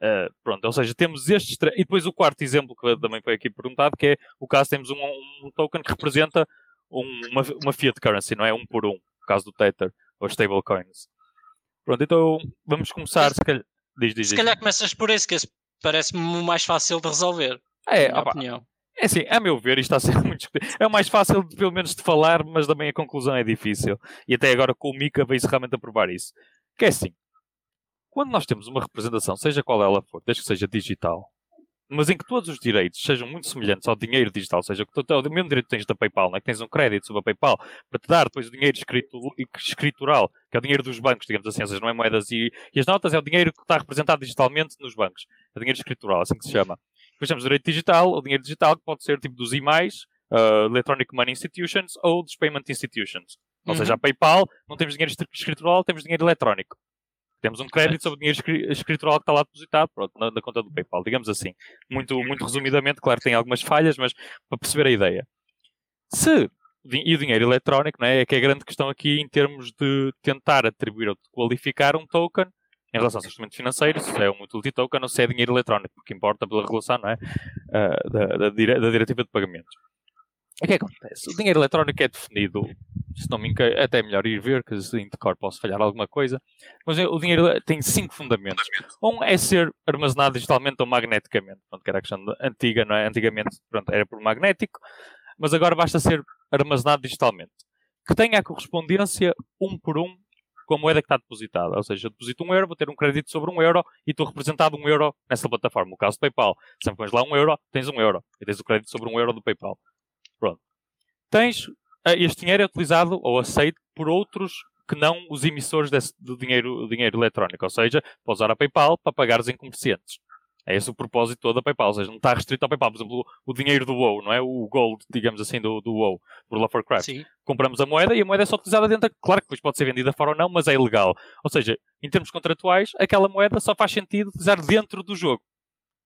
Uh, pronto, ou seja, temos estes três. E depois o quarto exemplo que também foi aqui perguntado, que é o caso temos um, um token que representa um- uma, uma fiat currency, não é? Um por um, no caso do Tether, ou stablecoins. Pronto, então vamos começar, se calhar. Diz, diz, Se diz. calhar começas por esse, que esse parece-me o mais fácil de resolver. É, na minha opa, opinião. é assim, a meu ver, isto está a ser muito discutido. É o mais fácil, de, pelo menos, de falar, mas também a conclusão é difícil. E até agora com o Mika veio-se realmente a provar isso. Que é assim, quando nós temos uma representação, seja qual ela for, desde que seja digital, mas em que todos os direitos sejam muito semelhantes ao dinheiro digital, ou seja, que tu- o mesmo direito que tens da PayPal, não é? que tens um crédito sobre a PayPal, para te dar depois o dinheiro escrito, escritural, que é o dinheiro dos bancos, digamos assim, ou seja, não é moedas e, e as notas, é o dinheiro que está representado digitalmente nos bancos. É o dinheiro escritural, assim que se chama. Depois temos o direito digital, o dinheiro digital, que pode ser tipo dos IMAIs, uh, Electronic Money Institutions, ou dos Payment Institutions. Ou Uhum. seja, a PayPal não temos dinheiro escri- escritural, temos dinheiro eletrónico. Temos um crédito sobre dinheiro escri- escritural que está lá depositado pronto, na, na conta do PayPal, digamos assim. Muito, muito resumidamente, claro tem algumas falhas, mas para perceber a ideia. Se e o dinheiro eletrónico, não é? é que é a grande questão aqui em termos de tentar atribuir ou qualificar um token em relação ao instrumento financeiro, se é um utility token ou se é dinheiro eletrónico, porque importa pela regulação, não é? Ah, da, da, da diretiva de pagamentos. O que é que acontece? O dinheiro eletrónico é definido, se não me engano, até é melhor ir ver, que em decor posso falhar alguma coisa, mas o dinheiro tem cinco fundamentos. Um é ser armazenado digitalmente ou magneticamente, pronto, que era a questão de- antiga, não é? Antigamente, pronto, era por magnético, mas agora basta ser armazenado digitalmente. Que tenha a correspondência um por um com a moeda que está depositada. Ou seja, eu deposito um euro, vou ter um crédito sobre um euro e estou representado um euro nessa plataforma. O caso do PayPal. Sempre pões lá um euro, tens um euro. E tens o crédito sobre um euro do PayPal. Pronto. Tens, eh, este dinheiro é utilizado ou aceito por outros que não os emissores desse, do dinheiro, dinheiro eletrónico. Ou seja, podes usar a PayPal para pagares em comerciantes. É esse o propósito todo da PayPal. Ou seja, não está restrito ao PayPal. Por exemplo, o, dinheiro do WoW, não é? O gold, digamos assim, do, do WoW, World of Warcraft Sim. compramos a moeda e a moeda é só utilizada dentro. Claro que depois pode ser vendida fora ou não, mas é ilegal. Ou seja, em termos contratuais, aquela moeda só faz sentido utilizar dentro do jogo.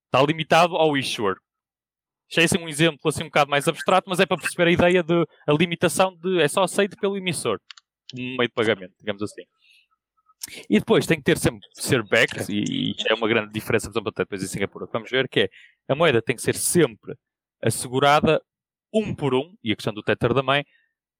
Está limitado ao issuer. É assim um exemplo assim um bocado mais abstrato, mas é para perceber a ideia de a limitação de é só aceito pelo emissor no meio de pagamento, digamos assim. E depois tem que ter sempre ser backed, e, e é uma grande diferença, por exemplo, até depois em Singapura, vamos ver, que é a moeda tem que ser sempre assegurada um por um, e a questão do Tether também,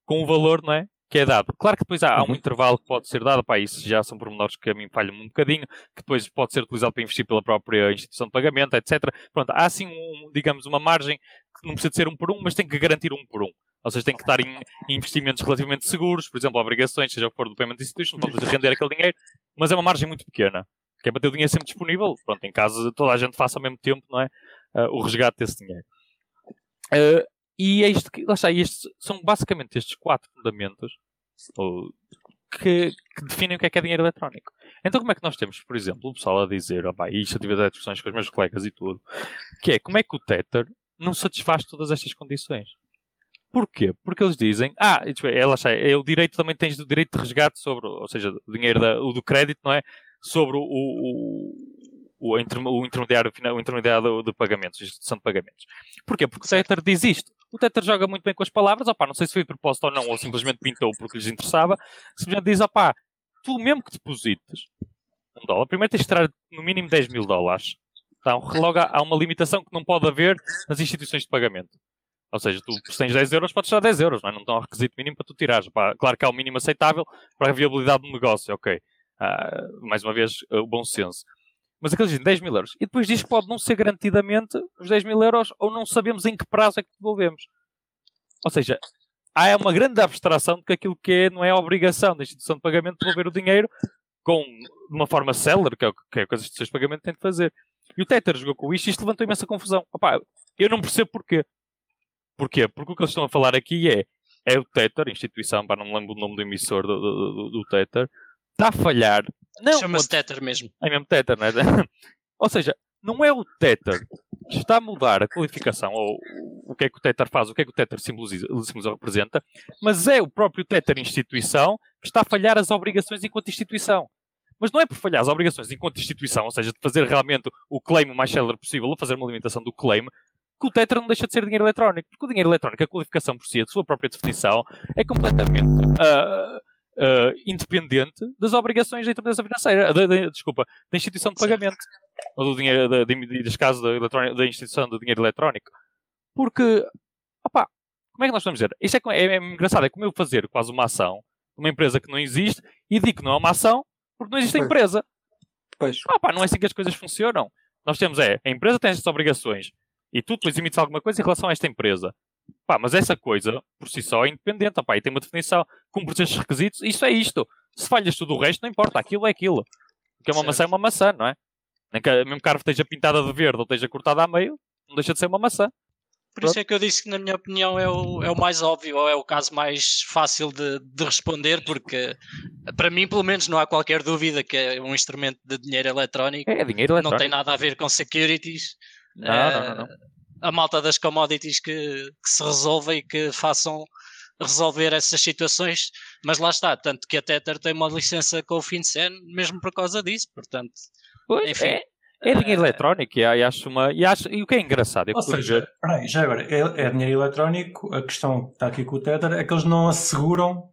com o valor, não é? Que é dado. Claro que depois há, há um Uhum. intervalo que pode ser dado, pá, isso já são pormenores que a mim falham um bocadinho, que depois pode ser utilizado para investir pela própria instituição de pagamento, etc. Pronto, há assim, um, digamos, uma margem que não precisa de ser um por um, mas tem que garantir um por um. Ou seja, tem que estar em, investimentos relativamente seguros, por exemplo, obrigações, seja o que for do Payment Institution, vamos render aquele dinheiro, mas é uma margem muito pequena, que é para ter o dinheiro sempre disponível, pronto, em caso toda a gente faça ao mesmo tempo, não é? Ah, o resgate desse dinheiro. Ah, e é isto que, lá está, estes, são basicamente estes quatro fundamentos ou, que, que, definem o que é que é dinheiro eletrónico. Então, como é que nós temos, por exemplo, o pessoal a dizer, oh, pá, isto eu tive discussões com os meus colegas e tudo, que é como é que o Tether não satisfaz todas estas condições? Porquê? Porque eles dizem, ah, ela é, é o direito também tens o direito de resgate sobre, ou seja, o dinheiro da, o do crédito, não é? Sobre o, o, o, o intermediário, o intermediário de pagamentos, a instituição de pagamentos. Porquê? Porque o Tether diz isto. O Tether joga muito bem com as palavras, opá, não sei se foi de propósito ou não, ou simplesmente pintou porque lhes interessava, simplesmente diz, opá, tu mesmo que deposites um dólar, primeiro tens de tirar no mínimo 10 mil dólares. Então, logo há uma limitação que não pode haver nas instituições de pagamento. Ou seja, tu tens 10 euros, podes tirar 10 euros, não, é? não tem um requisito mínimo para tu tirares. Pá, claro que há o um mínimo aceitável para a viabilidade do negócio, ok. Uh, mais uma vez, o uh, bom senso. Mas aqueles dizem 10 mil euros. E depois diz que pode não ser garantidamente os 10 mil euros ou não sabemos em que prazo é que devolvemos. Ou seja, há uma grande abstração de que aquilo que é, não é a obrigação da instituição de pagamento de devolver o dinheiro com, de uma forma célere, que é o que, é que as instituições de pagamento têm de fazer. E o Tether jogou com isto e isto levantou imensa confusão. Opa, eu não percebo porquê. Porquê? Porque o que eles estão a falar aqui é é o Tether, instituição, não me lembro o nome do emissor do, do, do, do Tether, está a falhar. Chama-se Tether mesmo. É mesmo Tether, não é? Ou seja, não é o Tether que está a mudar a qualificação, ou o que é que o Tether faz, o que é que o Tether simboliza, simboliza representa, mas é o próprio Tether instituição que está a falhar as obrigações enquanto instituição. Mas não é por falhar as obrigações enquanto instituição, ou seja, de fazer realmente o claim o mais célere possível, ou fazer uma limitação do claim, que o Tether não deixa de ser dinheiro eletrónico. Porque o dinheiro eletrónico, a qualificação por si, a sua própria definição, é completamente uh, uh, independente das obrigações da intermediação financeira, da, da, desculpa, da instituição de pagamento. Ou do dinheiro, da, neste caso, da, da instituição do dinheiro eletrónico. Porque, opá, como é que nós vamos dizer? Isto é, é, é engraçado, é como eu fazer quase uma ação, uma empresa que não existe, e digo que não é uma ação porque não existe a empresa. Pois. Opá, não é assim que as coisas funcionam. Nós temos é, a empresa tem estas obrigações, e tu depois emites alguma coisa em relação a esta empresa. Pá, mas essa coisa, por si só, é independente, opá, e tem uma definição, cumpre estes requisitos, isso é isto. Se falhas tudo o resto, não importa, aquilo é aquilo. Porque é uma certo. maçã é uma maçã, não é? Nem que a mesmo carne esteja pintada de verde ou esteja cortada a meio, não deixa de ser uma maçã. Por isso é que eu disse que, na minha opinião, é o, é o mais óbvio, ou é o caso mais fácil de, de, responder, porque para mim, pelo menos, não há qualquer dúvida que é um instrumento de dinheiro eletrónico. É, dinheiro eletrónico. Não tem nada a ver com securities. Não, uh, não, não, não. A malta das commodities que, que se resolva e que façam resolver essas situações, mas lá está, tanto que a Tether tem uma licença com o FinCEN mesmo por causa disso, portanto, pois enfim. É, é dinheiro uh, eletrónico e, acho uma, e, acho, e o que é engraçado é Ou seja, peraí, já agora, é, é, dinheiro eletrónico, a questão que está aqui com o Tether é que eles não asseguram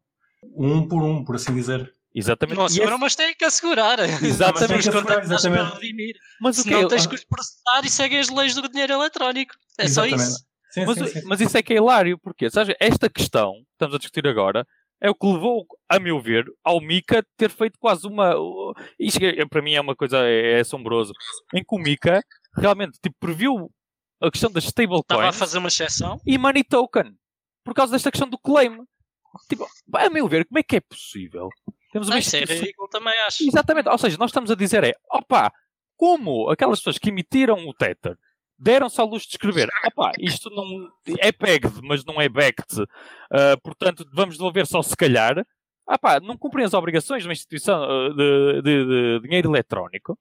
um por um, por assim dizer. Exatamente. Não asseguram, é... mas têm que assegurar. Exatamente. Mas, exatamente. mas o que não tens que os processar e seguem as leis do dinheiro eletrónico. É exatamente. só isso. Sim, mas, sim, sim. mas isso é que é hilário, porque sabes, esta questão que estamos a discutir agora é o que levou, a meu ver, ao Mika ter feito quase uma. Isto é, para mim é uma coisa é, é assombroso. Em que o Mika realmente tipo, previu a questão das stablecoins. Estava a fazer uma exceção. E money token. Por causa desta questão do claim. Tipo, a meu ver, como é que é possível? Temos uma Não, isso é ridículo também, acho. Exatamente. Ou seja, nós estamos a dizer é, opa, como aquelas pessoas que emitiram o Tether deram-se à luz de escrever, opa, isto não é pegged, mas não é backed, uh, portanto vamos devolver só se calhar, opa, não cumprem as obrigações de uma instituição uh, de, de, de, dinheiro eletrónico,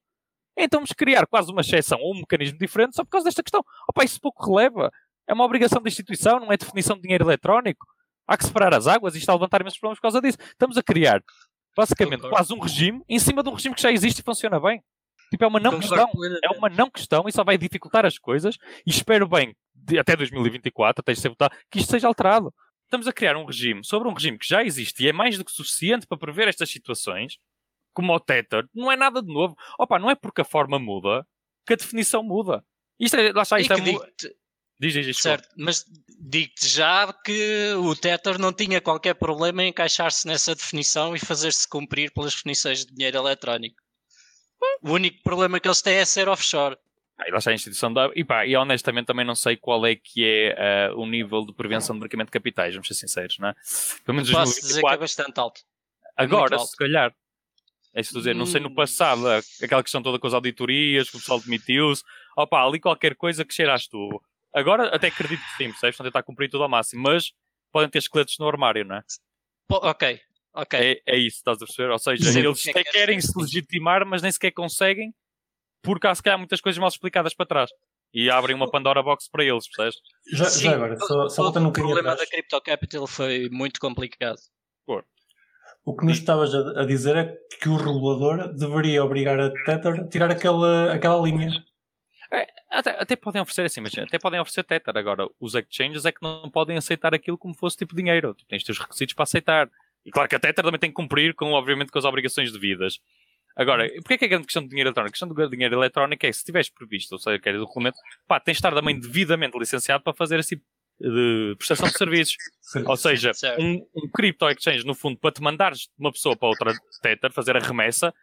então vamos criar quase uma exceção ou um mecanismo diferente só por causa desta questão. Opa, isso pouco releva. É uma obrigação da instituição, não é definição de dinheiro eletrónico. Há que separar as águas e está a levantar imensos problemas por causa disso. Estamos a criar, basicamente, quase um regime em cima de um regime que já existe e funciona bem. Tipo, é uma não questão. É uma não questão e só vai dificultar as coisas. E espero bem, de, até 2024, até ser votado, que isto seja alterado. Estamos a criar um regime sobre um regime que já existe e é mais do que suficiente para prever estas situações, como o Tether. Não é nada de novo. Opa, não é porque a forma muda que a definição muda. Isto é, lá está, isto é. Diz, diz, diz, certo, mas digo-te já que o Tether não tinha qualquer problema em encaixar-se nessa definição e fazer-se cumprir pelas definições de dinheiro eletrónico. O único problema que eles têm é ser offshore. Aí lá está a instituição da. E pá, e honestamente também não sei qual é que é uh, o nível de prevenção de branqueamento de capitais, vamos ser sinceros, não é? Pelo menos Posso 2024. dizer que é bastante alto. Agora, alto. se calhar. É isso dizer, não sei no hum. passado, aquela questão toda com as auditorias, que o pessoal demitiu-se. Opa, ali qualquer coisa que cheiraste tu. Agora até acredito que sim, percebes? Estão a tentar cumprir tudo ao máximo, mas podem ter esqueletos no armário, não é? ok, ok. É, é isso, estás a perceber? Ou seja, Sim, eles é até que querem se legitimar, mas nem sequer conseguem, porque há se calhar muitas coisas mal explicadas para trás. E abrem uma Pandora Box para eles, percebes? Já, Sim, já agora, só, só voltando um o bocadinho problema atrás. da Crypto Capital foi muito complicado. O que nos estavas a, a dizer é que o regulador deveria obrigar a Tether a tirar aquela, aquela linha. Até, até podem oferecer assim, mas até podem oferecer Tether. Agora, os exchanges é que não podem aceitar aquilo como fosse tipo dinheiro. Tu tens os requisitos para aceitar. E claro que a Tether também tem que cumprir com, obviamente, com as obrigações devidas. Agora, porquê é que é a grande questão do dinheiro eletrónico? A questão do dinheiro eletrónico é que se tiveres previsto, ou seja, queres documento, pá, tens de estar também devidamente licenciado para fazer esse tipo de prestação de serviços. Ou seja, um, um crypto exchange, no fundo, para te mandares de uma pessoa para outra Tether, fazer a remessa,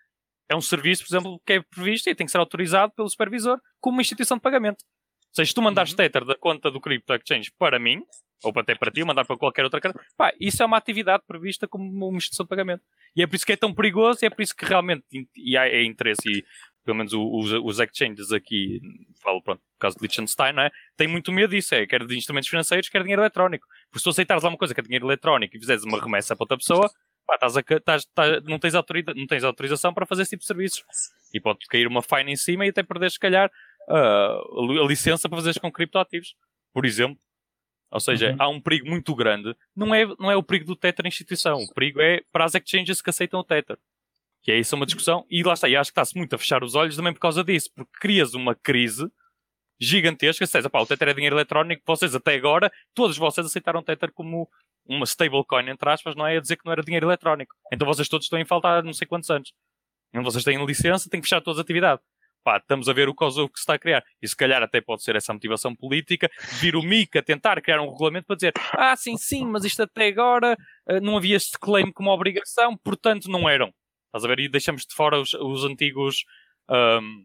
é um serviço, por exemplo, que é previsto e tem que ser autorizado pelo supervisor como uma instituição de pagamento. Ou seja, se tu mandares Uhum. Tether da conta do crypto exchange para mim, ou até para ti, ou mandar para qualquer outra cara, pá, isso é uma atividade prevista como uma instituição de pagamento. E é por isso que é tão perigoso e é por isso que realmente e há, é interesse e pelo menos os, os exchanges aqui, falo pronto, por causa de Liechtenstein, não é? Tem muito medo disso, é, quer de instrumentos financeiros, quer dinheiro eletrónico. Porque se tu aceitares lá uma coisa que é dinheiro eletrónico e fizeres uma remessa para outra pessoa, pá, estás a estás- estás- não, tens autoriza- não tens autorização para fazer esse tipo de serviços. E pode cair uma fine em cima e até perderes, se calhar, ah, a li- a licença para fazeres com criptoativos, por exemplo. Ou seja, Uhum. há um perigo muito grande. Não é, não é o perigo do Tether instituição. O perigo é para as exchanges que aceitam o Tether. Que é isso uma discussão. E lá está. E acho que está-se muito a fechar os olhos também por causa disso. Porque crias uma crise gigantesca. Se pá, o Tether é dinheiro eletrónico. Vocês até agora, todos vocês aceitaram o Tether como uma stablecoin, entre aspas, não é a dizer que não era dinheiro eletrónico. Então vocês todos estão em falta há não sei quantos anos. Então vocês têm licença, têm que fechar todas as atividades. Pá, estamos a ver o caso que se está a criar. E se calhar até pode ser essa motivação política, vir o MICA tentar criar um regulamento para dizer ah, sim, sim, mas isto até agora eh, não havia este claim como obrigação, portanto não eram. Estás a ver? E deixamos de fora os, os antigos. ahm,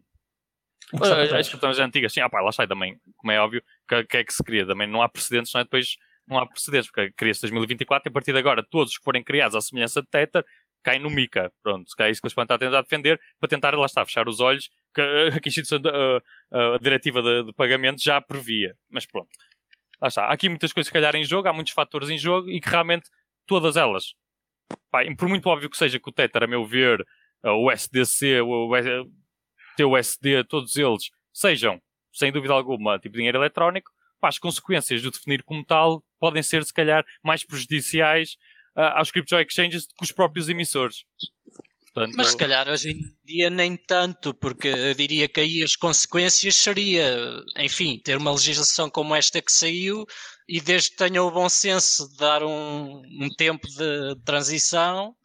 O está as trás. questões antigas. Sim, ah, pá, lá está também. Como é óbvio, que, que é que se cria? Também não há precedentes, não é? Depois não há precedentes, porque cria-se 2024 e a partir de agora todos que forem criados à semelhança de Tether caem no MICA. Pronto, se calhar é isso que eles podem estar a tentar defender para tentar, lá está, fechar os olhos que, que a, a- a diretiva de, de pagamento já previa. Mas pronto, lá está. Há aqui muitas coisas, se calhar, em jogo, há muitos fatores em jogo e que realmente todas elas, pá, por muito óbvio que seja que o Tether, a meu ver, eh, o SDC, o eh, TUSD, todos eles sejam, sem dúvida alguma, tipo dinheiro eletrónico, pá, as consequências de definir como tal podem ser, se calhar, mais prejudiciais ah, aos crypto exchanges que os próprios emissores. Portanto, Mas se calhar hoje em dia nem tanto, porque eu diria que aí as consequências seria, enfim, ter uma legislação como esta que saiu e desde que tenha o bom senso de dar um, um tempo de transição,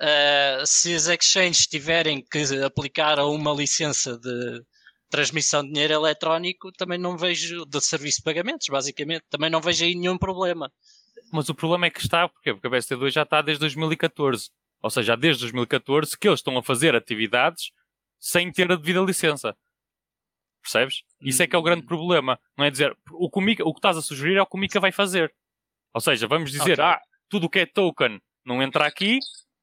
eh, se as exchanges tiverem que aplicar a uma licença de transmissão de dinheiro eletrónico, também não vejo, de serviço de pagamentos, basicamente, também não vejo aí nenhum problema. Mas o problema é que está, porquê? Porque a BST2 já está desde 2014. Ou seja, desde 2014 que eles estão a fazer atividades sem ter a devida licença. Percebes? Isso é que é o grande problema. Não é dizer, o que, o o que estás a sugerir é o que o Mika vai fazer. Ou seja, vamos dizer, Ok. ah, tudo o que é token não entra aqui,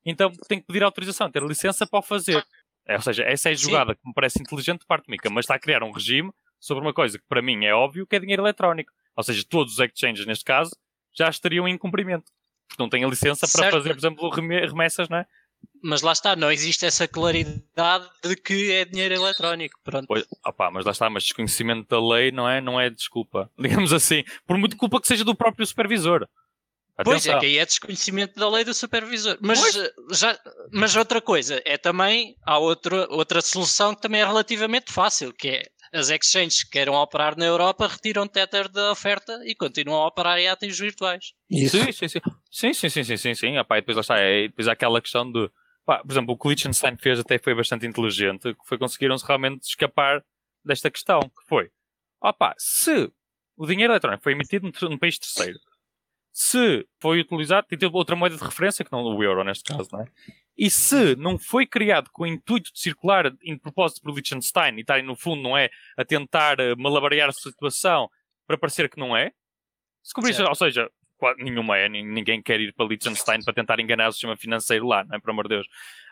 então tem que pedir autorização, ter licença para o fazer. É, ou seja, essa é a Sim. jogada que me parece inteligente de parte do Mika, mas está a criar um regime sobre uma coisa que para mim é óbvio que é dinheiro eletrónico. Ou seja, todos os exchanges, neste caso, já estariam em cumprimento. Porque não têm a licença para Certo. fazer, por exemplo, reme- remessas, não é? Mas lá está, não existe essa claridade de que é dinheiro eletrónico. Pronto. Pois, opá, mas lá está, mas desconhecimento da lei não é, não é desculpa. Digamos assim, por muito culpa que seja do próprio supervisor. Pois é, Atenção. que aí é desconhecimento da lei do supervisor. Mas, Pois. eh, já, mas outra coisa, é também, há outra, outra solução que também é relativamente fácil, que é as exchanges que queiram operar na Europa retiram Tether da oferta e continuam a operar em ativos virtuais. Isso. Sim, sim, sim. Sim, sim, sim, sim, sim, sim. Opá, e depois lá está, é, depois há aquela questão de, pá, por exemplo, o que o Liechtenstein fez até foi bastante inteligente, que foi conseguiram-se realmente escapar desta questão, que foi, opá, se o dinheiro eletrónico foi emitido num país terceiro, se foi utilizado, tem outra moeda de referência que não o euro neste caso, não é? E se não foi criado com o intuito de circular em propósito por Liechtenstein e estarem no fundo, não é, a tentar eh, malabarear a situação para parecer que não é, se cobrir, ou seja, nenhuma é, nin- ninguém quer ir para Liechtenstein para tentar enganar o sistema financeiro lá, não é? Por amor de Deus.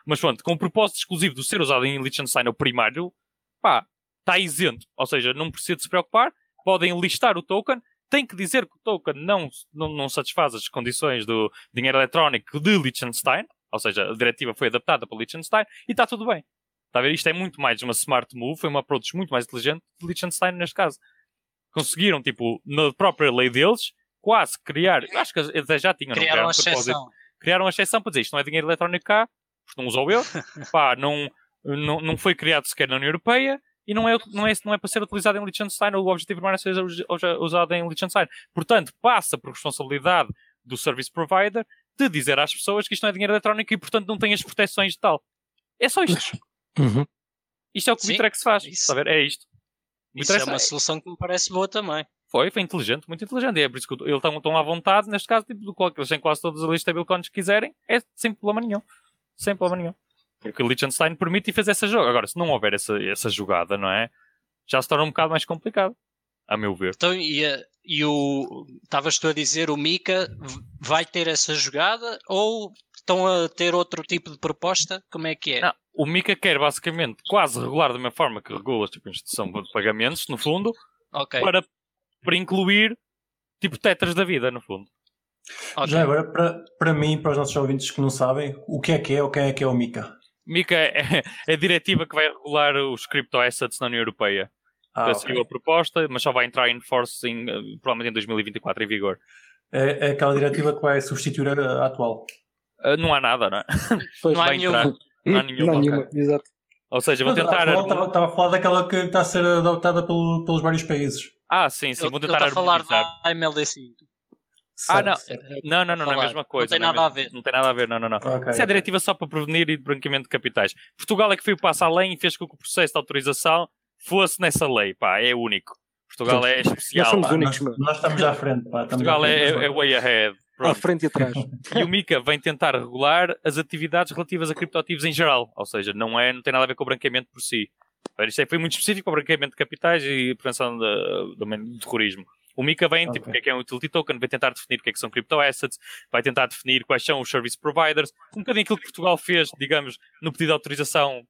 Mas pronto, com o propósito exclusivo de ser usado em Liechtenstein, o primário, pá, está isento. Ou seja, não precisa de se preocupar. podem listar o token, tem que dizer que o token não, não, não satisfaz as condições do dinheiro eletrónico de Liechtenstein, ou seja, a diretiva foi adaptada para Liechtenstein e está tudo bem. Está a ver? Isto é muito mais uma smart move, foi uma approach muito mais inteligente de Liechtenstein neste caso. Conseguiram, tipo, na própria lei deles, quase criar, acho que até já tinham, criaram não criaram a exceção. Criaram a exceção para dizer isto não é dinheiro eletrónico cá, porque não usou eu, pá, não, não, não foi criado sequer na União Europeia e não é, não, é, não é para ser utilizado em Liechtenstein, o objetivo primário é ser usado em Liechtenstein. Portanto, passa por responsabilidade do service provider de dizer às pessoas que isto não é dinheiro eletrónico e, portanto, não tem as proteções de tal. É só isto. Uhum. Isto é o que o Bitrex faz. Isso. Saber? É isto. Isso é uma solução que me parece boa também. Foi, foi inteligente, muito inteligente. E é por isso que eles estão, à vontade, neste caso, tipo, do qual eles têm quase todas as listas de stablecoins que quiserem, é sem problema nenhum. Sem problema nenhum. Porque o Liechtenstein permite e fez essa jogada. Agora, se não houver essa, essa jogada, não é? Já se torna um bocado mais complicado, a meu ver. Então, e, e o. Estavas tu a dizer, o Mika vai ter essa jogada ou estão a ter outro tipo de proposta? Como é que é? Não, o Mika quer basicamente quase regular da mesma forma que regula tipo instituição de pagamentos, no fundo, okay. para, para incluir tipo tetras da vida, no fundo. Okay. Já agora, para, para mim, para os nossos ouvintes que não sabem, o que é que é ou quem é que é o Mika? MICA é, é a diretiva que vai regular os criptoassets na União Europeia. Ah, Já okay. a proposta, mas só vai entrar em force em, eh, provavelmente em 2024 em vigor. É, é aquela diretiva que vai substituir a, atual? Uh, não há nada, não é? Pois, não, há nenhuma. não há nenhuma. Não há nenhuma, exato. Ou seja, vão tentar. Estava, estava a falar daquela que está a ser adotada pelo, pelos vários países. Ah, sim, sim. Vão tentar a falar da MLD5. Ah, não. não, não, não, não é a mesma coisa. Não tem nada não é a ver. Não tem nada a ver, não, não, não. Okay, Isso é a diretiva só para prevenir e de branqueamento de capitais. Portugal é que foi o passo além e fez com que o processo de autorização fosse nessa lei, pá, é único. Portugal é especial. Nós somos pá, únicos, nós, nós, estamos à frente, pá. Portugal é, é way ahead. Pronto. À frente e atrás. E o MICA vem tentar regular as atividades relativas a criptoativos em geral. Ou seja, não, é, não tem nada a ver com o branqueamento por si. Isto é, foi muito específico para o branqueamento de capitais e prevenção do terrorismo. O Mika vem, okay. tipo, o que é que é um utility token, vai tentar definir o que é que são crypto-assets, vai tentar definir quais são os service providers, um bocadinho aquilo que Portugal fez, digamos, no pedido de autorização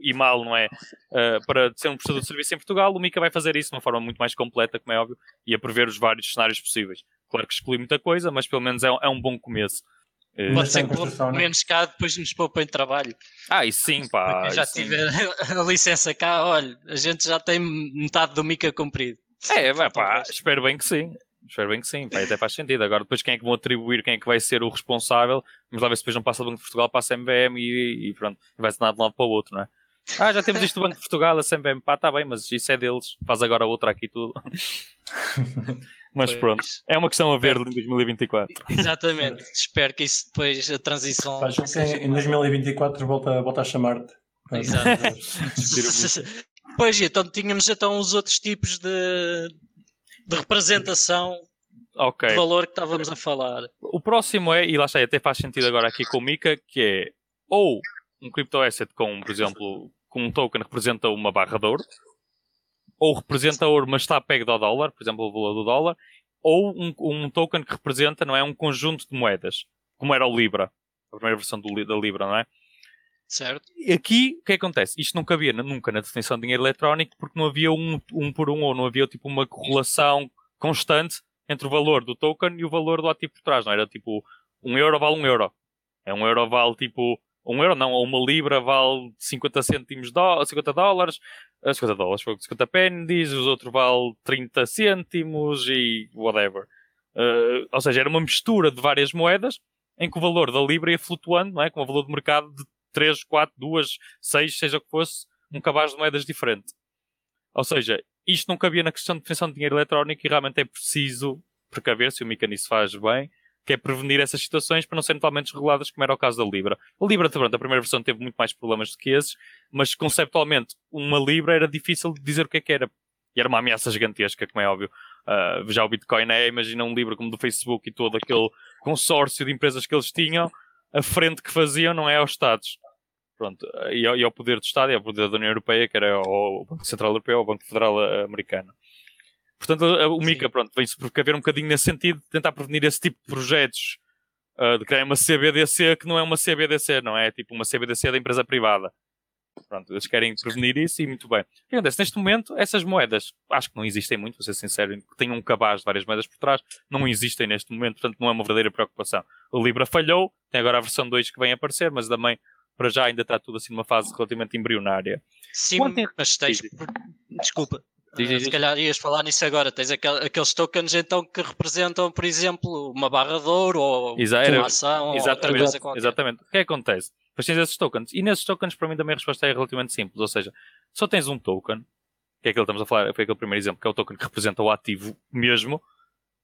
e mal, não é? Uh, para ser um prestador de serviço em Portugal, o Mika vai fazer isso de uma forma muito mais completa, como é óbvio, e a prever os vários cenários possíveis. Claro que exclui muita coisa, mas pelo menos é, é um bom começo. Uh, Pode ser que pelo menos cá depois nos poupem trabalho. Ah, e sim, pá. já sim. tiver a licença cá, olha, a gente já tem metade do Mika cumprido. É, vai, pá, espero bem que sim. Espero bem que sim, pá, até faz sentido. Agora, depois, quem é que vão atribuir, quem é que vai ser o responsável? Vamos lá ver se depois não passa do Banco de Portugal, passa a MBM e, e pronto, vai-se de um lado para o outro, não é? Ah, já temos isto do Banco de Portugal, a CMBM, pá, está bem, mas isso é deles, faz agora outra aqui tudo. mas pois. pronto, é uma questão a ver em 2024. Exatamente, espero que isso depois, a transição. Faz que em 2024 volta, volta a chamar-te. Exato. Pois, então tínhamos então os outros tipos de, de representação okay. de valor que estávamos a falar. O próximo é, e lá está, até faz sentido agora aqui com o Mika, que é ou um crypto asset com, por exemplo, com um token que representa uma barra de ouro, ou representa ouro, mas está pego ao dólar, por exemplo, o valor do dólar, ou um, um token que representa, não é, um conjunto de moedas, como era o Libra, a primeira versão do, da Libra, não é? Certo. Aqui, o que acontece? Isto não cabia nunca na definição de dinheiro eletrónico porque não havia um, um por um ou não havia tipo uma correlação constante entre o valor do token e o valor do ativo por trás. Não era tipo um euro vale um euro. É um euro vale tipo um euro, não, ou uma libra vale 50 cêntimos, do, 50 dólares, 50 dólares, 50 pennies, os outros vale 30 cêntimos e whatever. Uh, ou seja, era uma mistura de várias moedas em que o valor da libra ia flutuando, não é? Com o valor de mercado de 3, 4, 2, 6, seja o que fosse, um cabaz de moedas diferente. Ou seja, isto não cabia na questão de definição de dinheiro eletrónico e realmente é preciso precaver se o mecanismo faz bem, que é prevenir essas situações para não serem totalmente reguladas, como era o caso da Libra. A Libra, pronto, a primeira versão teve muito mais problemas do que esses, mas conceptualmente, uma Libra era difícil de dizer o que é que era. E era uma ameaça gigantesca, como é óbvio. Uh, já o Bitcoin é, imagina um Libra como do Facebook e todo aquele consórcio de empresas que eles tinham, a frente que faziam não é aos Estados. Pronto, e ao, e ao poder do Estado e ao poder da União Europeia, que era o Banco Central Europeu ou o Banco Federal eh, Americano. Portanto, o MICA, pronto, vem-se precaver um bocadinho nesse sentido, tentar prevenir esse tipo de projetos uh, de criar uma CBDC que não é uma CBDC, não é tipo uma CBDC da empresa privada. Pronto, eles querem prevenir isso e muito bem. O que acontece? Neste momento, essas moedas, acho que não existem muito, vou ser sincero, que têm um cabaz de várias moedas por trás, não existem neste momento, portanto não é uma verdadeira preocupação. O Libra falhou, tem agora a versão 2 que vem aparecer, mas também para já ainda está tudo assim numa fase relativamente embrionária. Sim, mas tens. Desculpa. Diz, diz, Se calhar ias falar nisso agora. Tens aqueles tokens então que representam, por exemplo, uma barra de ouro ou Exato, uma ação ou outra coisa qualquer. Exatamente. O que é que acontece? Depois tens esses tokens. E nesses tokens, para mim, também a resposta é relativamente simples. Ou seja, só tens um token, que é aquele que estamos a falar, foi aquele primeiro exemplo, que é o token que representa o ativo mesmo.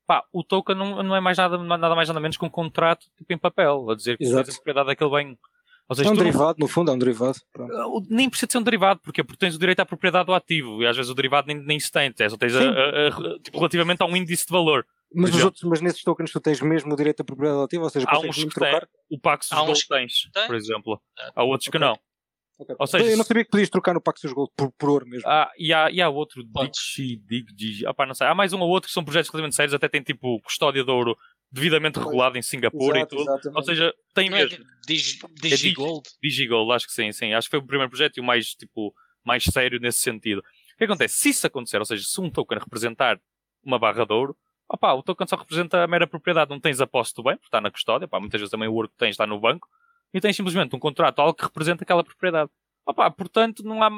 Pá, o token não, não é mais nada, nada mais nada menos que um contrato tipo em papel, a dizer que tens a propriedade daquele bem. Seja, é um derivado, não... no fundo, é um derivado. Pronto. Uh, nem precisa ser um derivado, porque porque tens o direito à propriedade do ativo e às vezes o derivado nem, nem se tem, é só tens a, a, a, tipo, relativamente a um índice de valor. Mas, os outros, mas nesses tokens tu tens mesmo o direito à propriedade ativa, ou seja, há uns que trocar? Tem. O Pax dos Gold tens, tem? por exemplo. É. Há outros okay. que não. Okay. Ou seja, eu não sabia que podias trocar no Pax dos Gold por, por ouro mesmo. Ah, e, há, e há outro, Dixi, Dig, ah, pá, não sei. Há mais um ou outro que são projetos relativamente sérios, até tem tipo custódia de ouro devidamente regulado em Singapura Exato, e tudo. Exatamente. Ou seja, tem não é mesmo. É Dig, Digigold? É Digigold, acho que sim, sim. Acho que foi o primeiro projeto e o mais, tipo, mais sério nesse sentido. O que acontece? Se isso acontecer, ou seja, se um token representar uma barra de ouro, opá, o token só representa a mera propriedade, não tens aposto bem, porque está na custódia, opá, muitas vezes também o ouro que tens está no banco, e tens simplesmente um contrato, algo que representa aquela propriedade. Opá, portanto, não há,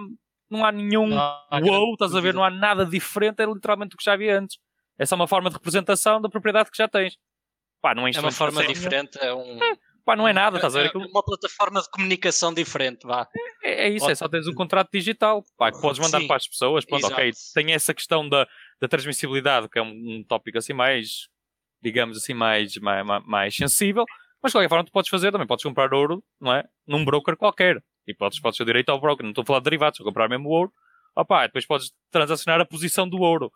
não há nenhum não, wow, estás a ver, não há nada diferente, é literalmente o que já havia antes. Essa é uma forma de representação da propriedade que já tens. Pá, não é, é uma forma diferente, é um... É, pá, não é nada, estás a ver? É uma plataforma de comunicação diferente, vá. É, é isso, é só tens um contrato digital, pá, que podes mandar Sim, para as pessoas, pronto, exato. ok, tem essa questão da, da transmissibilidade, que é um, um tópico assim mais, digamos assim, mais, mais, mais sensível, mas de qualquer forma tu podes fazer, também podes comprar ouro, não é? Num broker qualquer. E podes, podes ter direito ao broker, não estou a falar de derivados, estou a comprar mesmo ouro. Opá, depois podes transacionar a posição do ouro.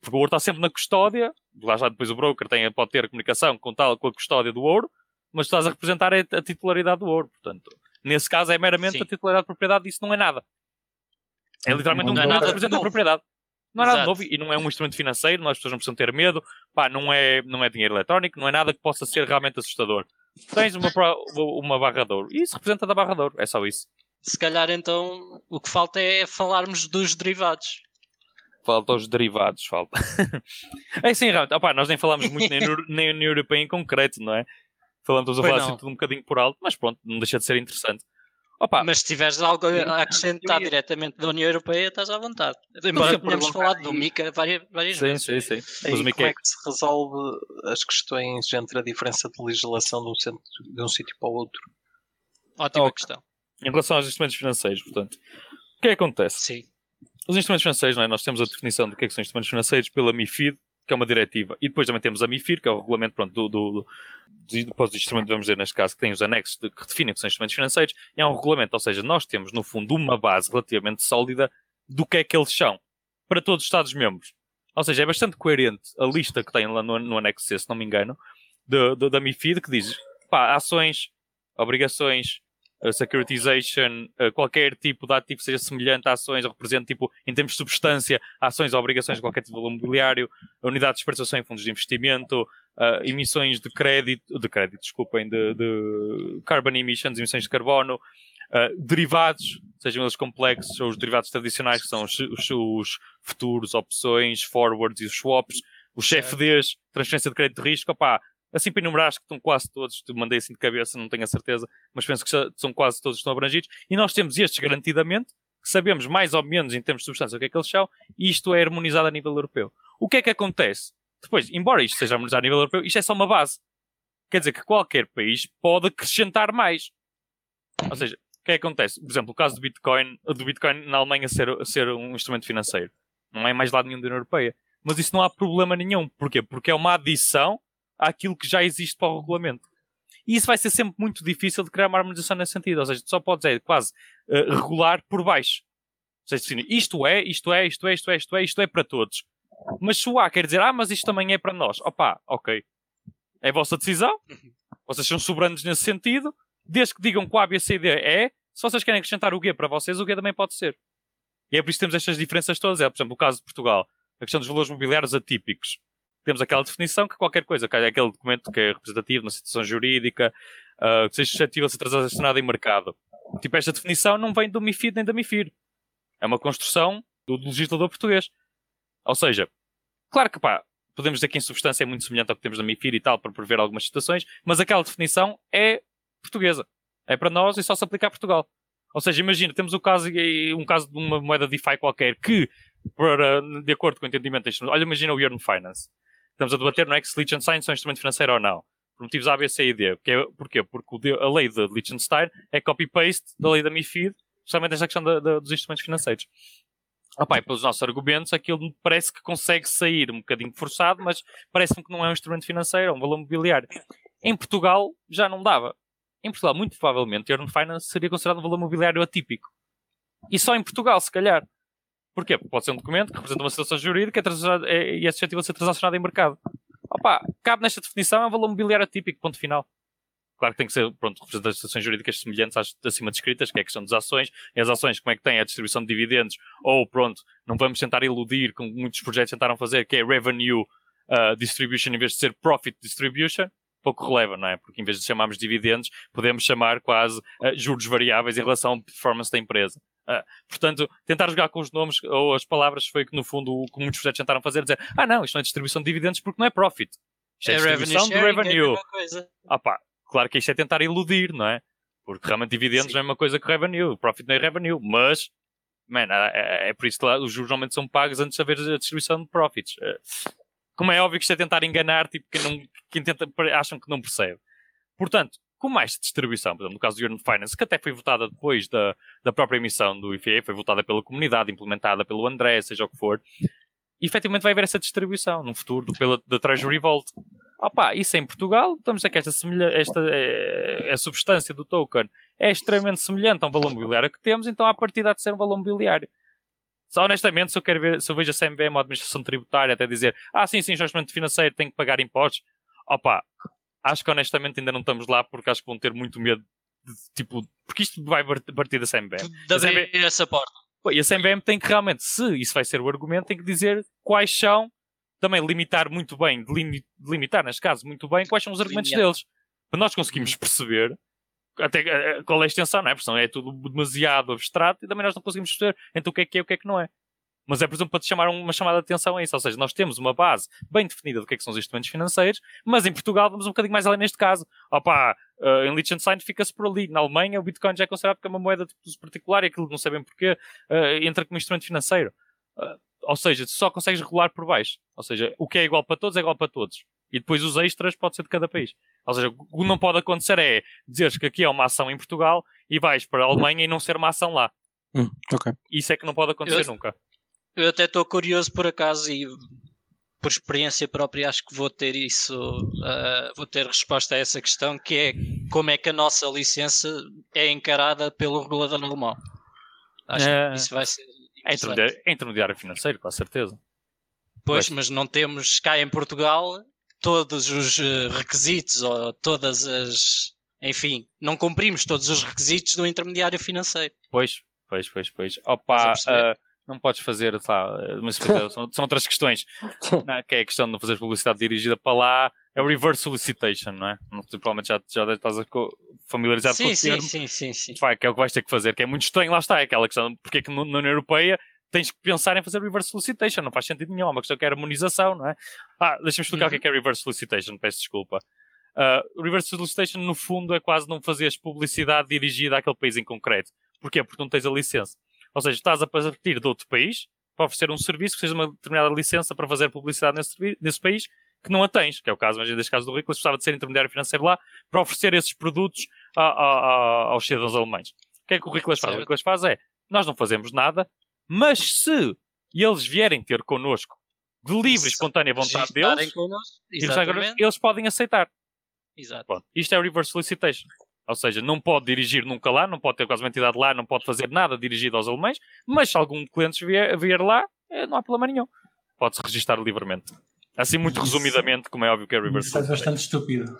Porque o ouro está sempre na custódia, lá já depois o broker tem, pode ter comunicação com, tal, com a custódia do ouro, mas estás a representar a, a titularidade do ouro. Portanto, nesse caso é meramente Sim. a titularidade de propriedade, isso não é nada. É literalmente não um broker que representa a propriedade. Não é nada novo e não é um instrumento financeiro, as pessoas não precisam ter medo, pá, não é, não é dinheiro eletrónico, não é nada que possa ser realmente assustador. Tens uma, uma barra de ouro e isso representa da barra de ouro, é só isso. Se calhar então o que falta é falarmos dos derivados. Falta os derivados, falta. é sim, realmente, opá, nós nem falamos muito nem, nem no europeu em concreto, não é? Falamos a falar assim tudo um bocadinho por alto, mas pronto, não deixa de ser interessante. Opa. Mas se tiveres algo a acrescentar diretamente da União Europeia, estás à vontade. Embora tenhamos falado do MICA várias, várias sim, vezes. Sim, sim, sim. Mas como é que se resolve as questões entre a diferença de legislação de um, centro, de um sítio para o outro? Ótima okay. questão. Em relação aos instrumentos financeiros, portanto, o que é que acontece? Sim. Os instrumentos financeiros, não é? nós temos a definição do que, é que são instrumentos financeiros pela MIFID, que é uma diretiva, e depois também temos a MIFIR, que é o regulamento pronto, do, do, do, do instrumento, vamos dizer, neste caso, que tem os anexos de, que definem que são instrumentos financeiros, é um regulamento, ou seja, nós temos, no fundo, uma base relativamente sólida do que é que eles são, para todos os Estados-membros. Ou seja, é bastante coerente a lista que tem lá no, no anexo C, se não me engano, de, de, da MIFID, que diz, pá, ações, obrigações, a securitization, qualquer tipo de ativo seja semelhante a ações, ou represente, tipo, em termos de substância, ações ou obrigações de qualquer tipo de valor mobiliário, unidades de participação em fundos de investimento, uh, emissões de crédito, de crédito, desculpem, de, de carbon emissions, emissões de carbono, uh, derivados, sejam eles complexos ou os derivados tradicionais, que são os, os, os futuros, opções, forwards e os swaps, os CFDs, transferência de crédito de risco, opá, Assim para enumerar, acho que estão quase todos, mandei assim de cabeça, não tenho a certeza, mas penso que são quase todos estão abrangidos. E nós temos estes garantidamente, que sabemos mais ou menos em termos de substância o que é que eles são, e isto é harmonizado a nível europeu. O que é que acontece? Depois, embora isto seja harmonizado a nível europeu, isto é só uma base. Quer dizer que qualquer país pode acrescentar mais. Ou seja, o que é que acontece? Por exemplo, o caso do Bitcoin, do Bitcoin na Alemanha ser, ser um instrumento financeiro. Não é mais lado nenhum da União Europeia. Mas isso não há problema nenhum. Porquê? Porque é uma adição àquilo que já existe para o regulamento. E isso vai ser sempre muito difícil de criar uma harmonização nesse sentido. Ou seja, só podes é, quase uh, regular por baixo. Ou seja, isto é, isto é, isto é, isto é, isto é, isto é para todos. Mas se o A quer dizer, ah, mas isto também é para nós. Opa, ok. É a vossa decisão. Vocês são soberanos nesse sentido. Desde que digam que o A, B, C, D é, se vocês querem acrescentar o G para vocês, o G também pode ser. E é por isso que temos estas diferenças todas. É, por exemplo, o caso de Portugal. A questão dos valores mobiliários atípicos temos aquela definição que qualquer coisa, é aquele documento que é representativo na situação jurídica, uh, que seja suscetível a ser transacionado em mercado. Tipo, esta definição não vem do MIFID nem da MIFIR. É uma construção do legislador português. Ou seja, claro que pá, podemos dizer que em substância é muito semelhante ao que temos na MIFIR e tal, para prever algumas situações, mas aquela definição é portuguesa. É para nós e só se aplica a Portugal. Ou seja, imagina, temos um caso, um caso de uma moeda DeFi qualquer que, para, de acordo com o entendimento olha, imagina o Yearn Finance. Estamos a debater no é que se Liechtenstein são instrumento financeiro ou não. Por motivos A, B, C e D. É, porquê? Porque a lei de Liechtenstein é copy-paste da lei da MIFID, justamente nesta questão da, da, dos instrumentos financeiros. Opa, e pelos nossos argumentos, aquilo parece que consegue sair um bocadinho forçado, mas parece-me que não é um instrumento financeiro, é um valor mobiliário. Em Portugal já não dava. Em Portugal, muito provavelmente, Earn Finance seria considerado um valor mobiliário atípico. E só em Portugal, se calhar. Porquê? Porque pode ser um documento que representa uma situação jurídica é, e é suscetível a ser transacionado em mercado. Opa, cabe nesta definição, é um valor mobiliário atípico, ponto final. Claro que tem que ser, pronto, representações jurídicas semelhantes às acima descritas, que é a questão das ações. E as ações, como é que tem a distribuição de dividendos? Ou, pronto, não vamos tentar iludir, como muitos projetos tentaram fazer, que é revenue uh, distribution em vez de ser profit distribution. Pouco releva, não é? Porque em vez de chamarmos dividendos, podemos chamar quase uh, juros variáveis em relação à performance da empresa. Uh, portanto, tentar jogar com os nomes ou as palavras foi que, no fundo, o que muitos projetos tentaram fazer, dizer, ah não, isto não é distribuição de dividendos porque não é profit. Isto é, é distribuição de revenue. É ah pá, claro que isto é tentar iludir, não é? Porque realmente dividendos não é uma coisa que revenue, profit não é revenue, mas, man, é, é por isso que lá, os juros normalmente são pagos antes de haver a distribuição de profits. Eh, como é óbvio que isto é tentar enganar, tipo, quem, não, quem tenta, acham que não percebe. Portanto, com mais distribuição, por exemplo, no caso do Yearn Finance, que até foi votada depois da, da própria emissão do IFA, foi votada pela comunidade, implementada pelo André, seja o que for, e efetivamente vai haver essa distribuição no futuro pela, da Treasury Vault. Opa, isso em Portugal, estamos a que esta, esta é, a substância do token é extremamente semelhante a um valor mobiliário que temos, então a partir de ser um valor mobiliário. Só honestamente, se eu quero ver, se eu vejo a CMB, uma administração tributária, até dizer, ah, sim, sim, investimento financeiro tem que pagar impostos, opa, acho que honestamente ainda não estamos lá porque acho que vão ter muito medo de, tipo, porque isto vai partir da CMB. De abrir essa porta. E a CMBM tem que realmente, se isso vai ser o argumento, tem que dizer quais são, também limitar muito bem, delimitar neste caso muito bem, quais são os argumentos deles. Para nós conseguirmos uhum. perceber até eh, qual é a extensão, não é? Porque é tudo demasiado abstrato e também nós não conseguimos perceber então o que é que é e o que é que não é. Mas é, por exemplo, para te chamar uma chamada de atenção a isso. Ou seja, nós temos uma base bem definida do que, é que são os instrumentos financeiros, mas em Portugal vamos um bocadinho mais além neste caso. Opa, uh, em Liechtenstein fica-se por ali. Na Alemanha o Bitcoin já é considerado como uma moeda de uso particular e aquilo não sabem porquê uh, entra como instrumento financeiro. Uh, ou seja, tu só consegues regular por baixo. Ou seja, o que é igual para todos é igual para todos. E depois os extras pode ser de cada país. Ou seja, o que não pode acontecer é dizeres que aqui é uma ação em Portugal e vais para a Alemanha e não ser uma ação lá. Hum, okay. Isso é que não pode acontecer eu, nunca. Eu até estou curioso por acaso e por experiência própria acho que vou ter isso, uh, vou ter resposta a essa questão, que é como é que a nossa licença é encarada pelo regulador alemão. Acho é, que isso vai ser. É intermediário, é intermediário financeiro, com certeza. Pois, mas não temos cá em Portugal todos os eh, requisitos ou todas as. Enfim, não cumprimos todos os requisitos do intermediário financeiro. Pois, pois, pois, pois. Opa, não podes fazer, tá, mas são, são outras questões, não, que é a questão de não fazer publicidade dirigida para lá, é o reverse solicitation, não é? Provavelmente já, já estás familiarizado sim, com o sim, termo. Sim, sim, sim. Vai, que é o que vais ter que fazer, que é muito estranho, lá está, é aquela questão, porque é que na União Europeia tens que pensar em fazer reverse solicitation, não faz sentido nenhum, é uma questão que é harmonização, não é? Ah, deixa-me explicar uhum. o que é, que é reverse solicitation, peço desculpa. Uh, reverse solicitation, no fundo, é quase não fazeres publicidade dirigida àquele país em concreto. Porquê? Porque não tens a licença. Ou seja, estás a partir de outro país para oferecer um serviço que seja uma determinada licença para fazer publicidade nesse, nesse país que não a tens, que é o caso, mas neste caso do Ricolas, gostava de ser intermediário financeiro lá para oferecer esses produtos a, a, a, aos cidadãos alemães. O que é que o Ricolas faz? O Ricolas faz é, nós não fazemos nada, mas se eles vierem ter connosco de livre e espontânea vontade deles, eles podem aceitar. Exato. Bom, isto é o reverse solicitation. Ou seja, não pode dirigir nunca lá, não pode ter quase uma entidade lá, não pode fazer nada dirigido aos alemães, mas se algum cliente vier, vier lá, é, não há problema nenhum. Pode-se registrar livremente. Assim, muito resumidamente, como é óbvio que é reverse. Isso é bastante estúpido.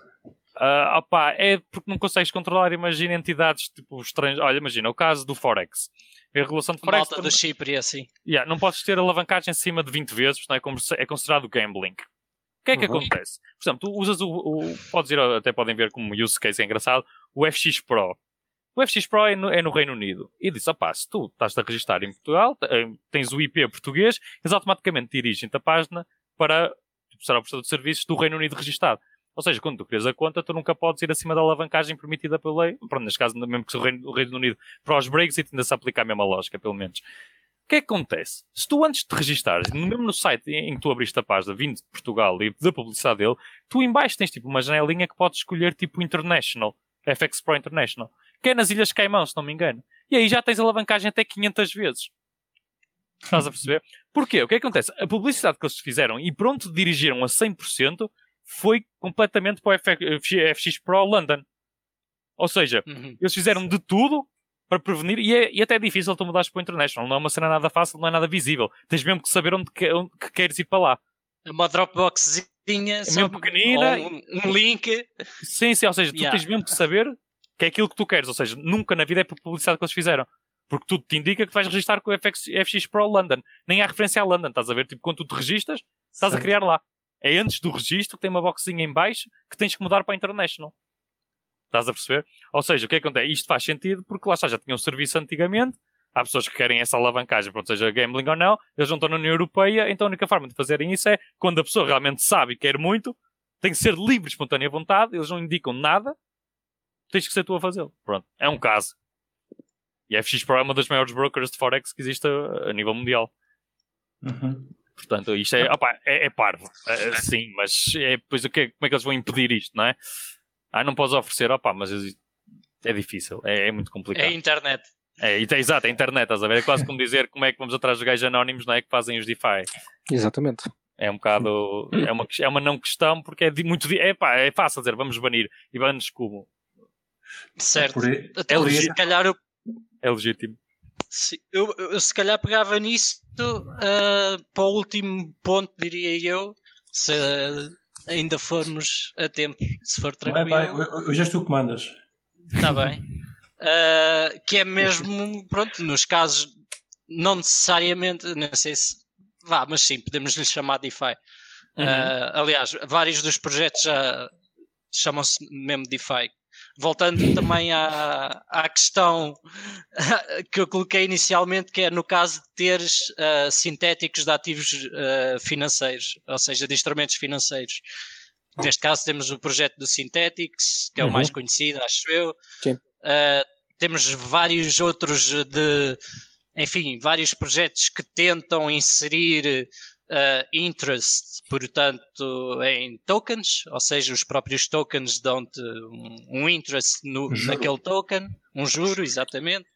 Uh, opa, é porque não consegues controlar, imagina entidades tipo estranhas. Olha, imagina o caso do Forex. A regulação de Forex. Malta do Chipre, assim. Yeah, não podes ter alavancagem acima de 20 vezes, não é, é considerado gambling que é que uhum. acontece? Por exemplo, tu usas o, o, Podes ir, até podem ver como use case é engraçado, o FX Pro. o FX Pro é no, é no Reino Unido. E disse, opá, se tu estás a registrar em Portugal, tens o IP português, eles automaticamente dirigem-te a página para será o prestador de serviços do Reino Unido registado. Ou seja, quando tu crias a conta, tu nunca podes ir acima da alavancagem permitida pela lei. Pronto, neste caso, mesmo que o Reino, o Reino Unido para os Brexit ainda se aplica a mesma lógica, pelo menos. O que é que acontece? Se tu antes de registares, mesmo no site em que tu abriste a página, vindo de Portugal e da publicidade dele, tu em baixo tens tipo uma janelinha que podes escolher tipo International, FX Pro International, que é nas Ilhas Caimão, se não me engano. E aí já tens alavancagem até 500 vezes. Estás a perceber? Porquê? O que, é que acontece? A publicidade que eles fizeram e pronto dirigiram a 100% foi completamente para o FX Pro London. Ou seja, uhum. eles fizeram de tudo para prevenir, e, é, e até é difícil tu mudares para o International. Não é uma cena nada fácil, não é nada visível. Tens mesmo que saber onde, que, onde que queres ir para lá. É uma Dropboxzinha, é mesmo pequenina, um, um, link. Sim, sim, ou seja, tu yeah. tens mesmo que saber que é aquilo que tu queres. Ou seja, nunca na vida é por publicidade que eles fizeram. Porque tudo te indica que vais registrar com o FX, FX Pro London. Nem há referência a London, estás a ver? Tipo, quando tu te registras, estás a criar lá. É antes do registro, tem uma boxinha em baixo que tens que mudar para a International. Estás a perceber? Ou seja, o que é que acontece? Isto faz sentido porque lá está, já tinham um serviço antigamente. Há pessoas que querem essa alavancagem, pronto, seja gambling ou não, eles não estão na União Europeia, então a única forma de fazerem isso é quando a pessoa realmente sabe e quer muito, tem que ser livre, espontânea vontade, eles não indicam nada, tens que ser tu a fazê-lo. Pronto, é um caso. E a FX Pro é uma das maiores brokers de Forex que existe a, a nível mundial. Uhum. Portanto, isto é, opa, é, é parvo. É, sim, mas é, depois o que, como é que eles vão impedir isto, não é? Ah, não podes oferecer, opa, mas é difícil, é, é muito complicado. É a internet. É, é, exato, é a internet, estás a ver? É quase como dizer como é que vamos atrás dos gajos anónimos, não é? Que fazem os DeFi. Exatamente. É um bocado. É uma, é uma não questão, porque é muito. É, pá, é fácil dizer, vamos banir. E banir como? Certo. Até é se calhar eu... É legítimo. Se, eu, eu, se calhar pegava nisto uh, para o último ponto, diria eu, se uh, ainda formos a tempo, se for tranquilo. Vai, vai, hoje és tu que mandas. Está bem. Uh, que é mesmo, pronto, nos casos, não necessariamente, não sei se. Vá, mas sim, podemos lhe chamar DeFi. Uhum. aliás, vários dos projetos já chamam-se mesmo DeFi, voltando também à, à questão que eu coloquei inicialmente, que é no caso de teres uh, sintéticos de ativos uh, financeiros, ou seja, de instrumentos financeiros. Neste caso temos o projeto do Synthetics, que é uhum. o mais conhecido, acho eu. Uh, temos vários outros de, enfim, vários projetos que tentam inserir uh, interest, portanto, em tokens, ou seja, os próprios tokens dão-te um, um, interest no, naquele token, um juro, exatamente.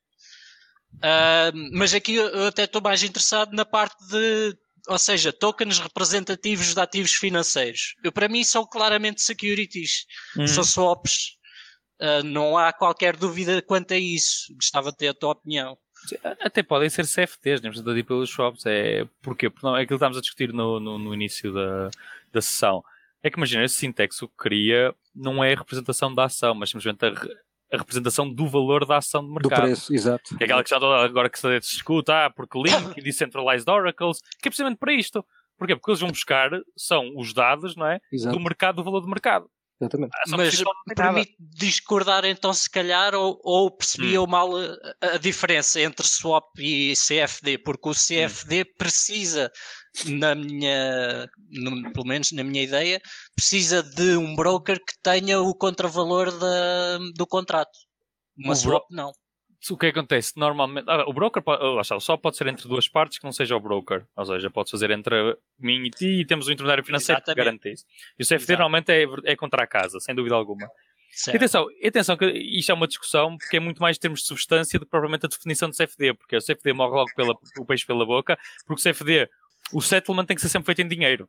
Uh, mas aqui eu até estou mais interessado na parte de, ou seja, tokens representativos de ativos financeiros. Eu, para mim, são claramente securities, hum. são swaps. Uh, não há qualquer dúvida quanto a isso. Gostava de ter a tua opinião. Até podem ser CFTs, nem precisa de pelos shops. É, porquê? Porque não, é aquilo que estávamos a discutir no, no, no, início da, da sessão. É que imagina, esse Syntax o que cria não é a representação da ação, mas simplesmente a, a representação do valor da ação de mercado. Do preço, exato. Que é aquela que já agora que se discute, ah, porque Link e Decentralized Oracles, que é precisamente para isto. Porquê? Porque eles vão buscar, são os dados, não é? Exato. Do mercado, do valor do mercado. Exatamente. Ah, Mas permite discordar então se calhar ou, ou percebi hum. mal a, a, diferença entre swap e CFD, porque o CFD hum. precisa, na minha, no, pelo menos na minha ideia, precisa de um broker que tenha o contravalor da, do contrato. Uma o swap não o que acontece normalmente. Ah, o broker pode, só pode ser entre duas partes que não seja o broker. Ou seja, pode fazer entre mim e ti e temos um intermediário financeiro Exatamente. que garante isso. E o CFD Exato. normalmente é, é contra a casa, sem dúvida alguma. Certo. Atenção, atenção, que isto é uma discussão porque é muito mais termos de substância do que propriamente a definição de CFD, porque o CFD morre logo pela, o peixe pela boca, porque o CFD, o settlement tem que ser sempre feito em dinheiro.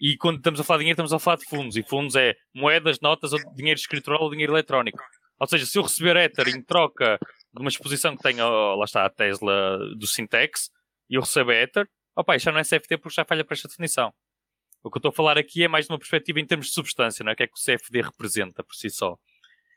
E quando estamos a falar de dinheiro, estamos a falar de fundos. E fundos é moedas, notas, ou dinheiro escritural ou dinheiro eletrónico. Ou seja, se eu receber Ether em troca uma exposição que tenha, lá está, a Tesla do Syntex, e eu recebo Ether, opa, já não é CFD porque já falha para esta definição. O que eu estou a falar aqui é mais de uma perspectiva em termos de substância, não é? O que é que o CFD representa por si só.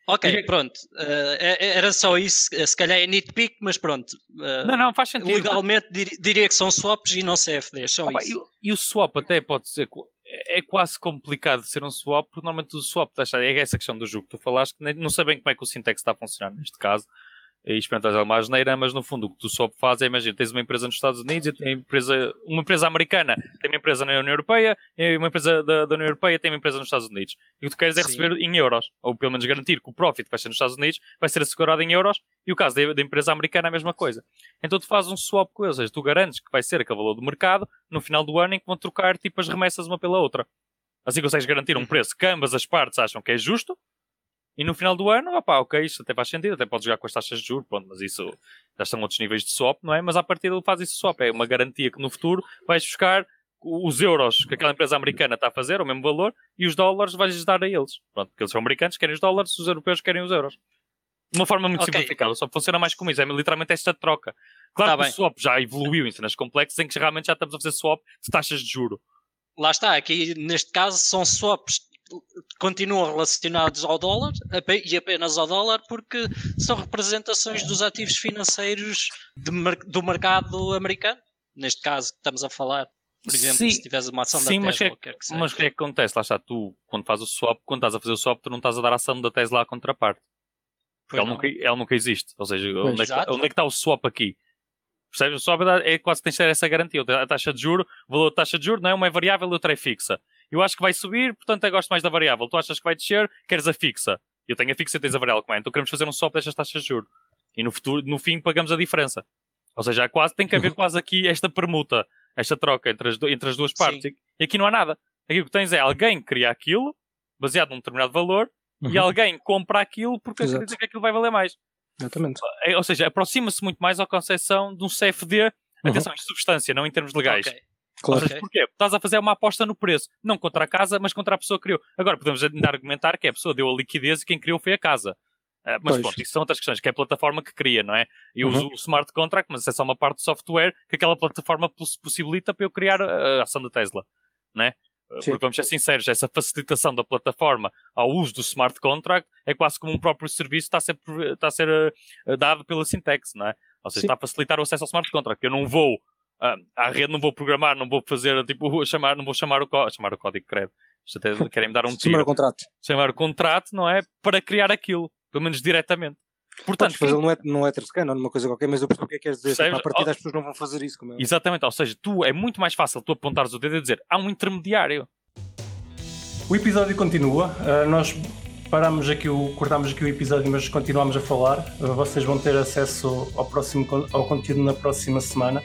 Ok, e... pronto. Uh, era só isso. Se calhar é nitpick, mas pronto. Uh, não, não, faz sentido. Legalmente diria que são swaps e não CFDs. Só Opa, isso. E, e, o swap até pode ser é quase complicado ser um swap, porque normalmente o swap é essa questão do jogo que tu falaste, que não sei bem como é que o Syntax está a funcionar neste caso, e experimentas alguma geneira, mas no fundo o que tu só fazes é, imagina, tens uma empresa nos Estados Unidos e tem empresa, uma empresa americana tem uma empresa na União Europeia e uma empresa da, da União Europeia tem uma empresa nos Estados Unidos. E o que tu queres é Sim. receber em euros, ou pelo menos garantir que o profit vai ser nos Estados Unidos, vai ser assegurado em euros, e o caso da, da empresa americana é a mesma coisa. Então tu fazes um swap com eles, ou seja, tu garantes que vai ser aquele valor do mercado no final do ano em que vão trocar tipo as remessas uma pela outra. Assim consegues garantir um uhum. preço que ambas as partes acham que é justo, e no final do ano, opá, ok, isto até faz sentido, até podes jogar com as taxas de juros, pronto, mas isso já são outros níveis de swap, não é? Mas a partir dele faz isso swap, é uma garantia que no futuro vais buscar os euros que aquela empresa americana está a fazer, o mesmo valor, e os dólares vais dar a eles. Pronto, porque eles são americanos, querem os dólares, os europeus querem os euros. De uma forma muito okay. simplificada, só funciona mais como isso, é literalmente esta troca. Claro tá que bem. o swap já evoluiu em cenas complexas em que realmente já estamos a fazer swap de taxas de juro. Lá está, aqui neste caso são swaps continuam relacionados ao dólar e apenas ao dólar porque são representações dos ativos financeiros de, do mercado americano. Neste caso, estamos a falar, por exemplo, sim, se tiveres uma ação sim, da Tesla. Mas, que, mas o que é que acontece? Lá está, tu, quando fazes o swap, quando estás a fazer o swap, tu não estás a dar a ação da Tesla à contraparte. Ela nunca, ela nunca existe. Ou seja, onde é, que, onde é, que, está o swap aqui? Percebes? O swap é quase que tens essa garantia. A taxa de juro, o valor da taxa de juro, não é? Uma é variável e outra é fixa. Eu acho que vai subir, portanto eu gosto mais da variável. Tu achas que vai descer, queres a fixa. Eu tenho a fixa e tens a variável, como é? Então queremos fazer um swap destas taxas de juros. E no futuro, no fim, pagamos a diferença. Ou seja, quase, tem que haver quase aqui esta permuta, esta troca entre as, entre as duas partes. Sim. E aqui não há nada. Aqui o que tens é alguém que cria aquilo, baseado num determinado valor, uhum. e alguém compra aquilo porque Exato. acredita que aquilo vai valer mais. Exatamente. É, ou seja, aproxima-se muito mais à concepção de um CFD, uhum. atenção, em substância, não em termos legais. Okay. Claro. Seja, porquê? Estás a fazer uma aposta no preço, não contra a casa, mas contra a pessoa que criou. Agora podemos ainda argumentar que a pessoa deu a liquidez e quem criou foi a casa. Uh, mas pois. pronto, isso são outras questões, que é a plataforma que cria, não é? Eu uhum. uso o smart contract, mas isso é só uma parte do software que aquela plataforma possibilita para eu criar a ação da Tesla, não é? Sim. Porque vamos ser sinceros, essa facilitação da plataforma ao uso do smart contract é quase como um próprio serviço está a ser, está a ser uh, dado pela Syntax, não é? Ou seja, Sim. está a facilitar o acesso ao smart contract. Eu não vou ah, à rede não vou programar, não vou fazer, tipo, chamar, não vou chamar o, chamar o código, credo. Isto até querem me dar um tiro. Chamar o contrato. Chamar o contrato, não é? Para criar aquilo, pelo menos diretamente. Portanto, fazer quem... não é, não é scan ou numa coisa qualquer, mas eu percebo o que é que queres dizer. Tipo, a partir das pessoas não vão fazer isso. Como é. Exatamente, ou seja, tu é muito mais fácil tu apontares o dedo e dizer há um intermediário. O episódio continua. Uh, nós paramos aqui o, cortámos aqui o episódio, mas continuamos a falar. Uh, vocês vão ter acesso ao, próximo, ao conteúdo na próxima semana.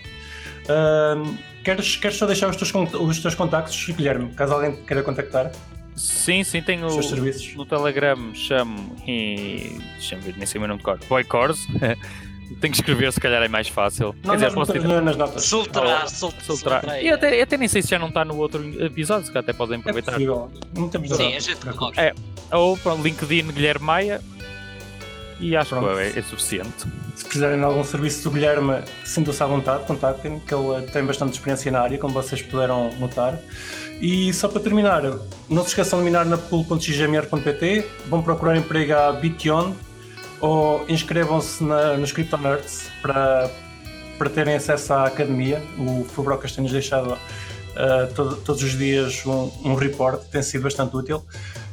Uh, queres, queres só deixar os teus, os teus contactos, Guilherme, caso alguém queira contactar? Sim, sim, tenho os serviços. no Telegram, chamo e. deixa-me ver, nem sei o meu nome de cor. Boycors. Tenho que escrever, se calhar é mais fácil. Não, Quer dizer, posso ter... nas notas. Soltrar, soltrar. E até, até nem sei se já não está no outro episódio, se até podem aproveitar. É possível. Não temos Sim, a gente É, ou pronto, LinkedIn Guilherme Maia e acho Pronto. que é, é, suficiente. Se precisarem de algum serviço do Guilherme, sintam-se à vontade, contactem-me, que ele tem bastante experiência na área, como vocês puderam notar. E só para terminar, não se esqueçam de minar na pool.xgmr.pt, vão procurar emprego à Bition ou inscrevam-se nos Crypto Nerds para, para terem acesso à academia. O Fubrocas tem-nos deixado uh, todo, todos os dias um, um report, tem sido bastante útil.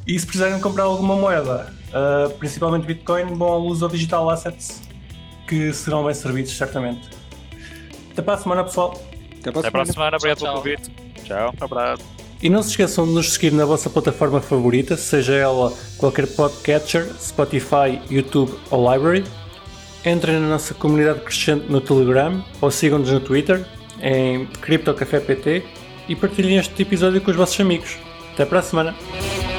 E se precisarem comprar alguma moeda, uh, principalmente Bitcoin, bom uso ao digital assets que serão bem servidos, certamente. Até para a semana, pessoal. Até para a, Até para a semana. Obrigado pelo convite. Tchau. Abraço. E não se esqueçam de nos seguir na vossa plataforma favorita, seja ela qualquer podcatcher, Spotify, YouTube ou Library. Entrem na nossa comunidade crescente no Telegram ou sigam-nos no Twitter em CryptoCafépt e partilhem este episódio com os vossos amigos. Até para a semana!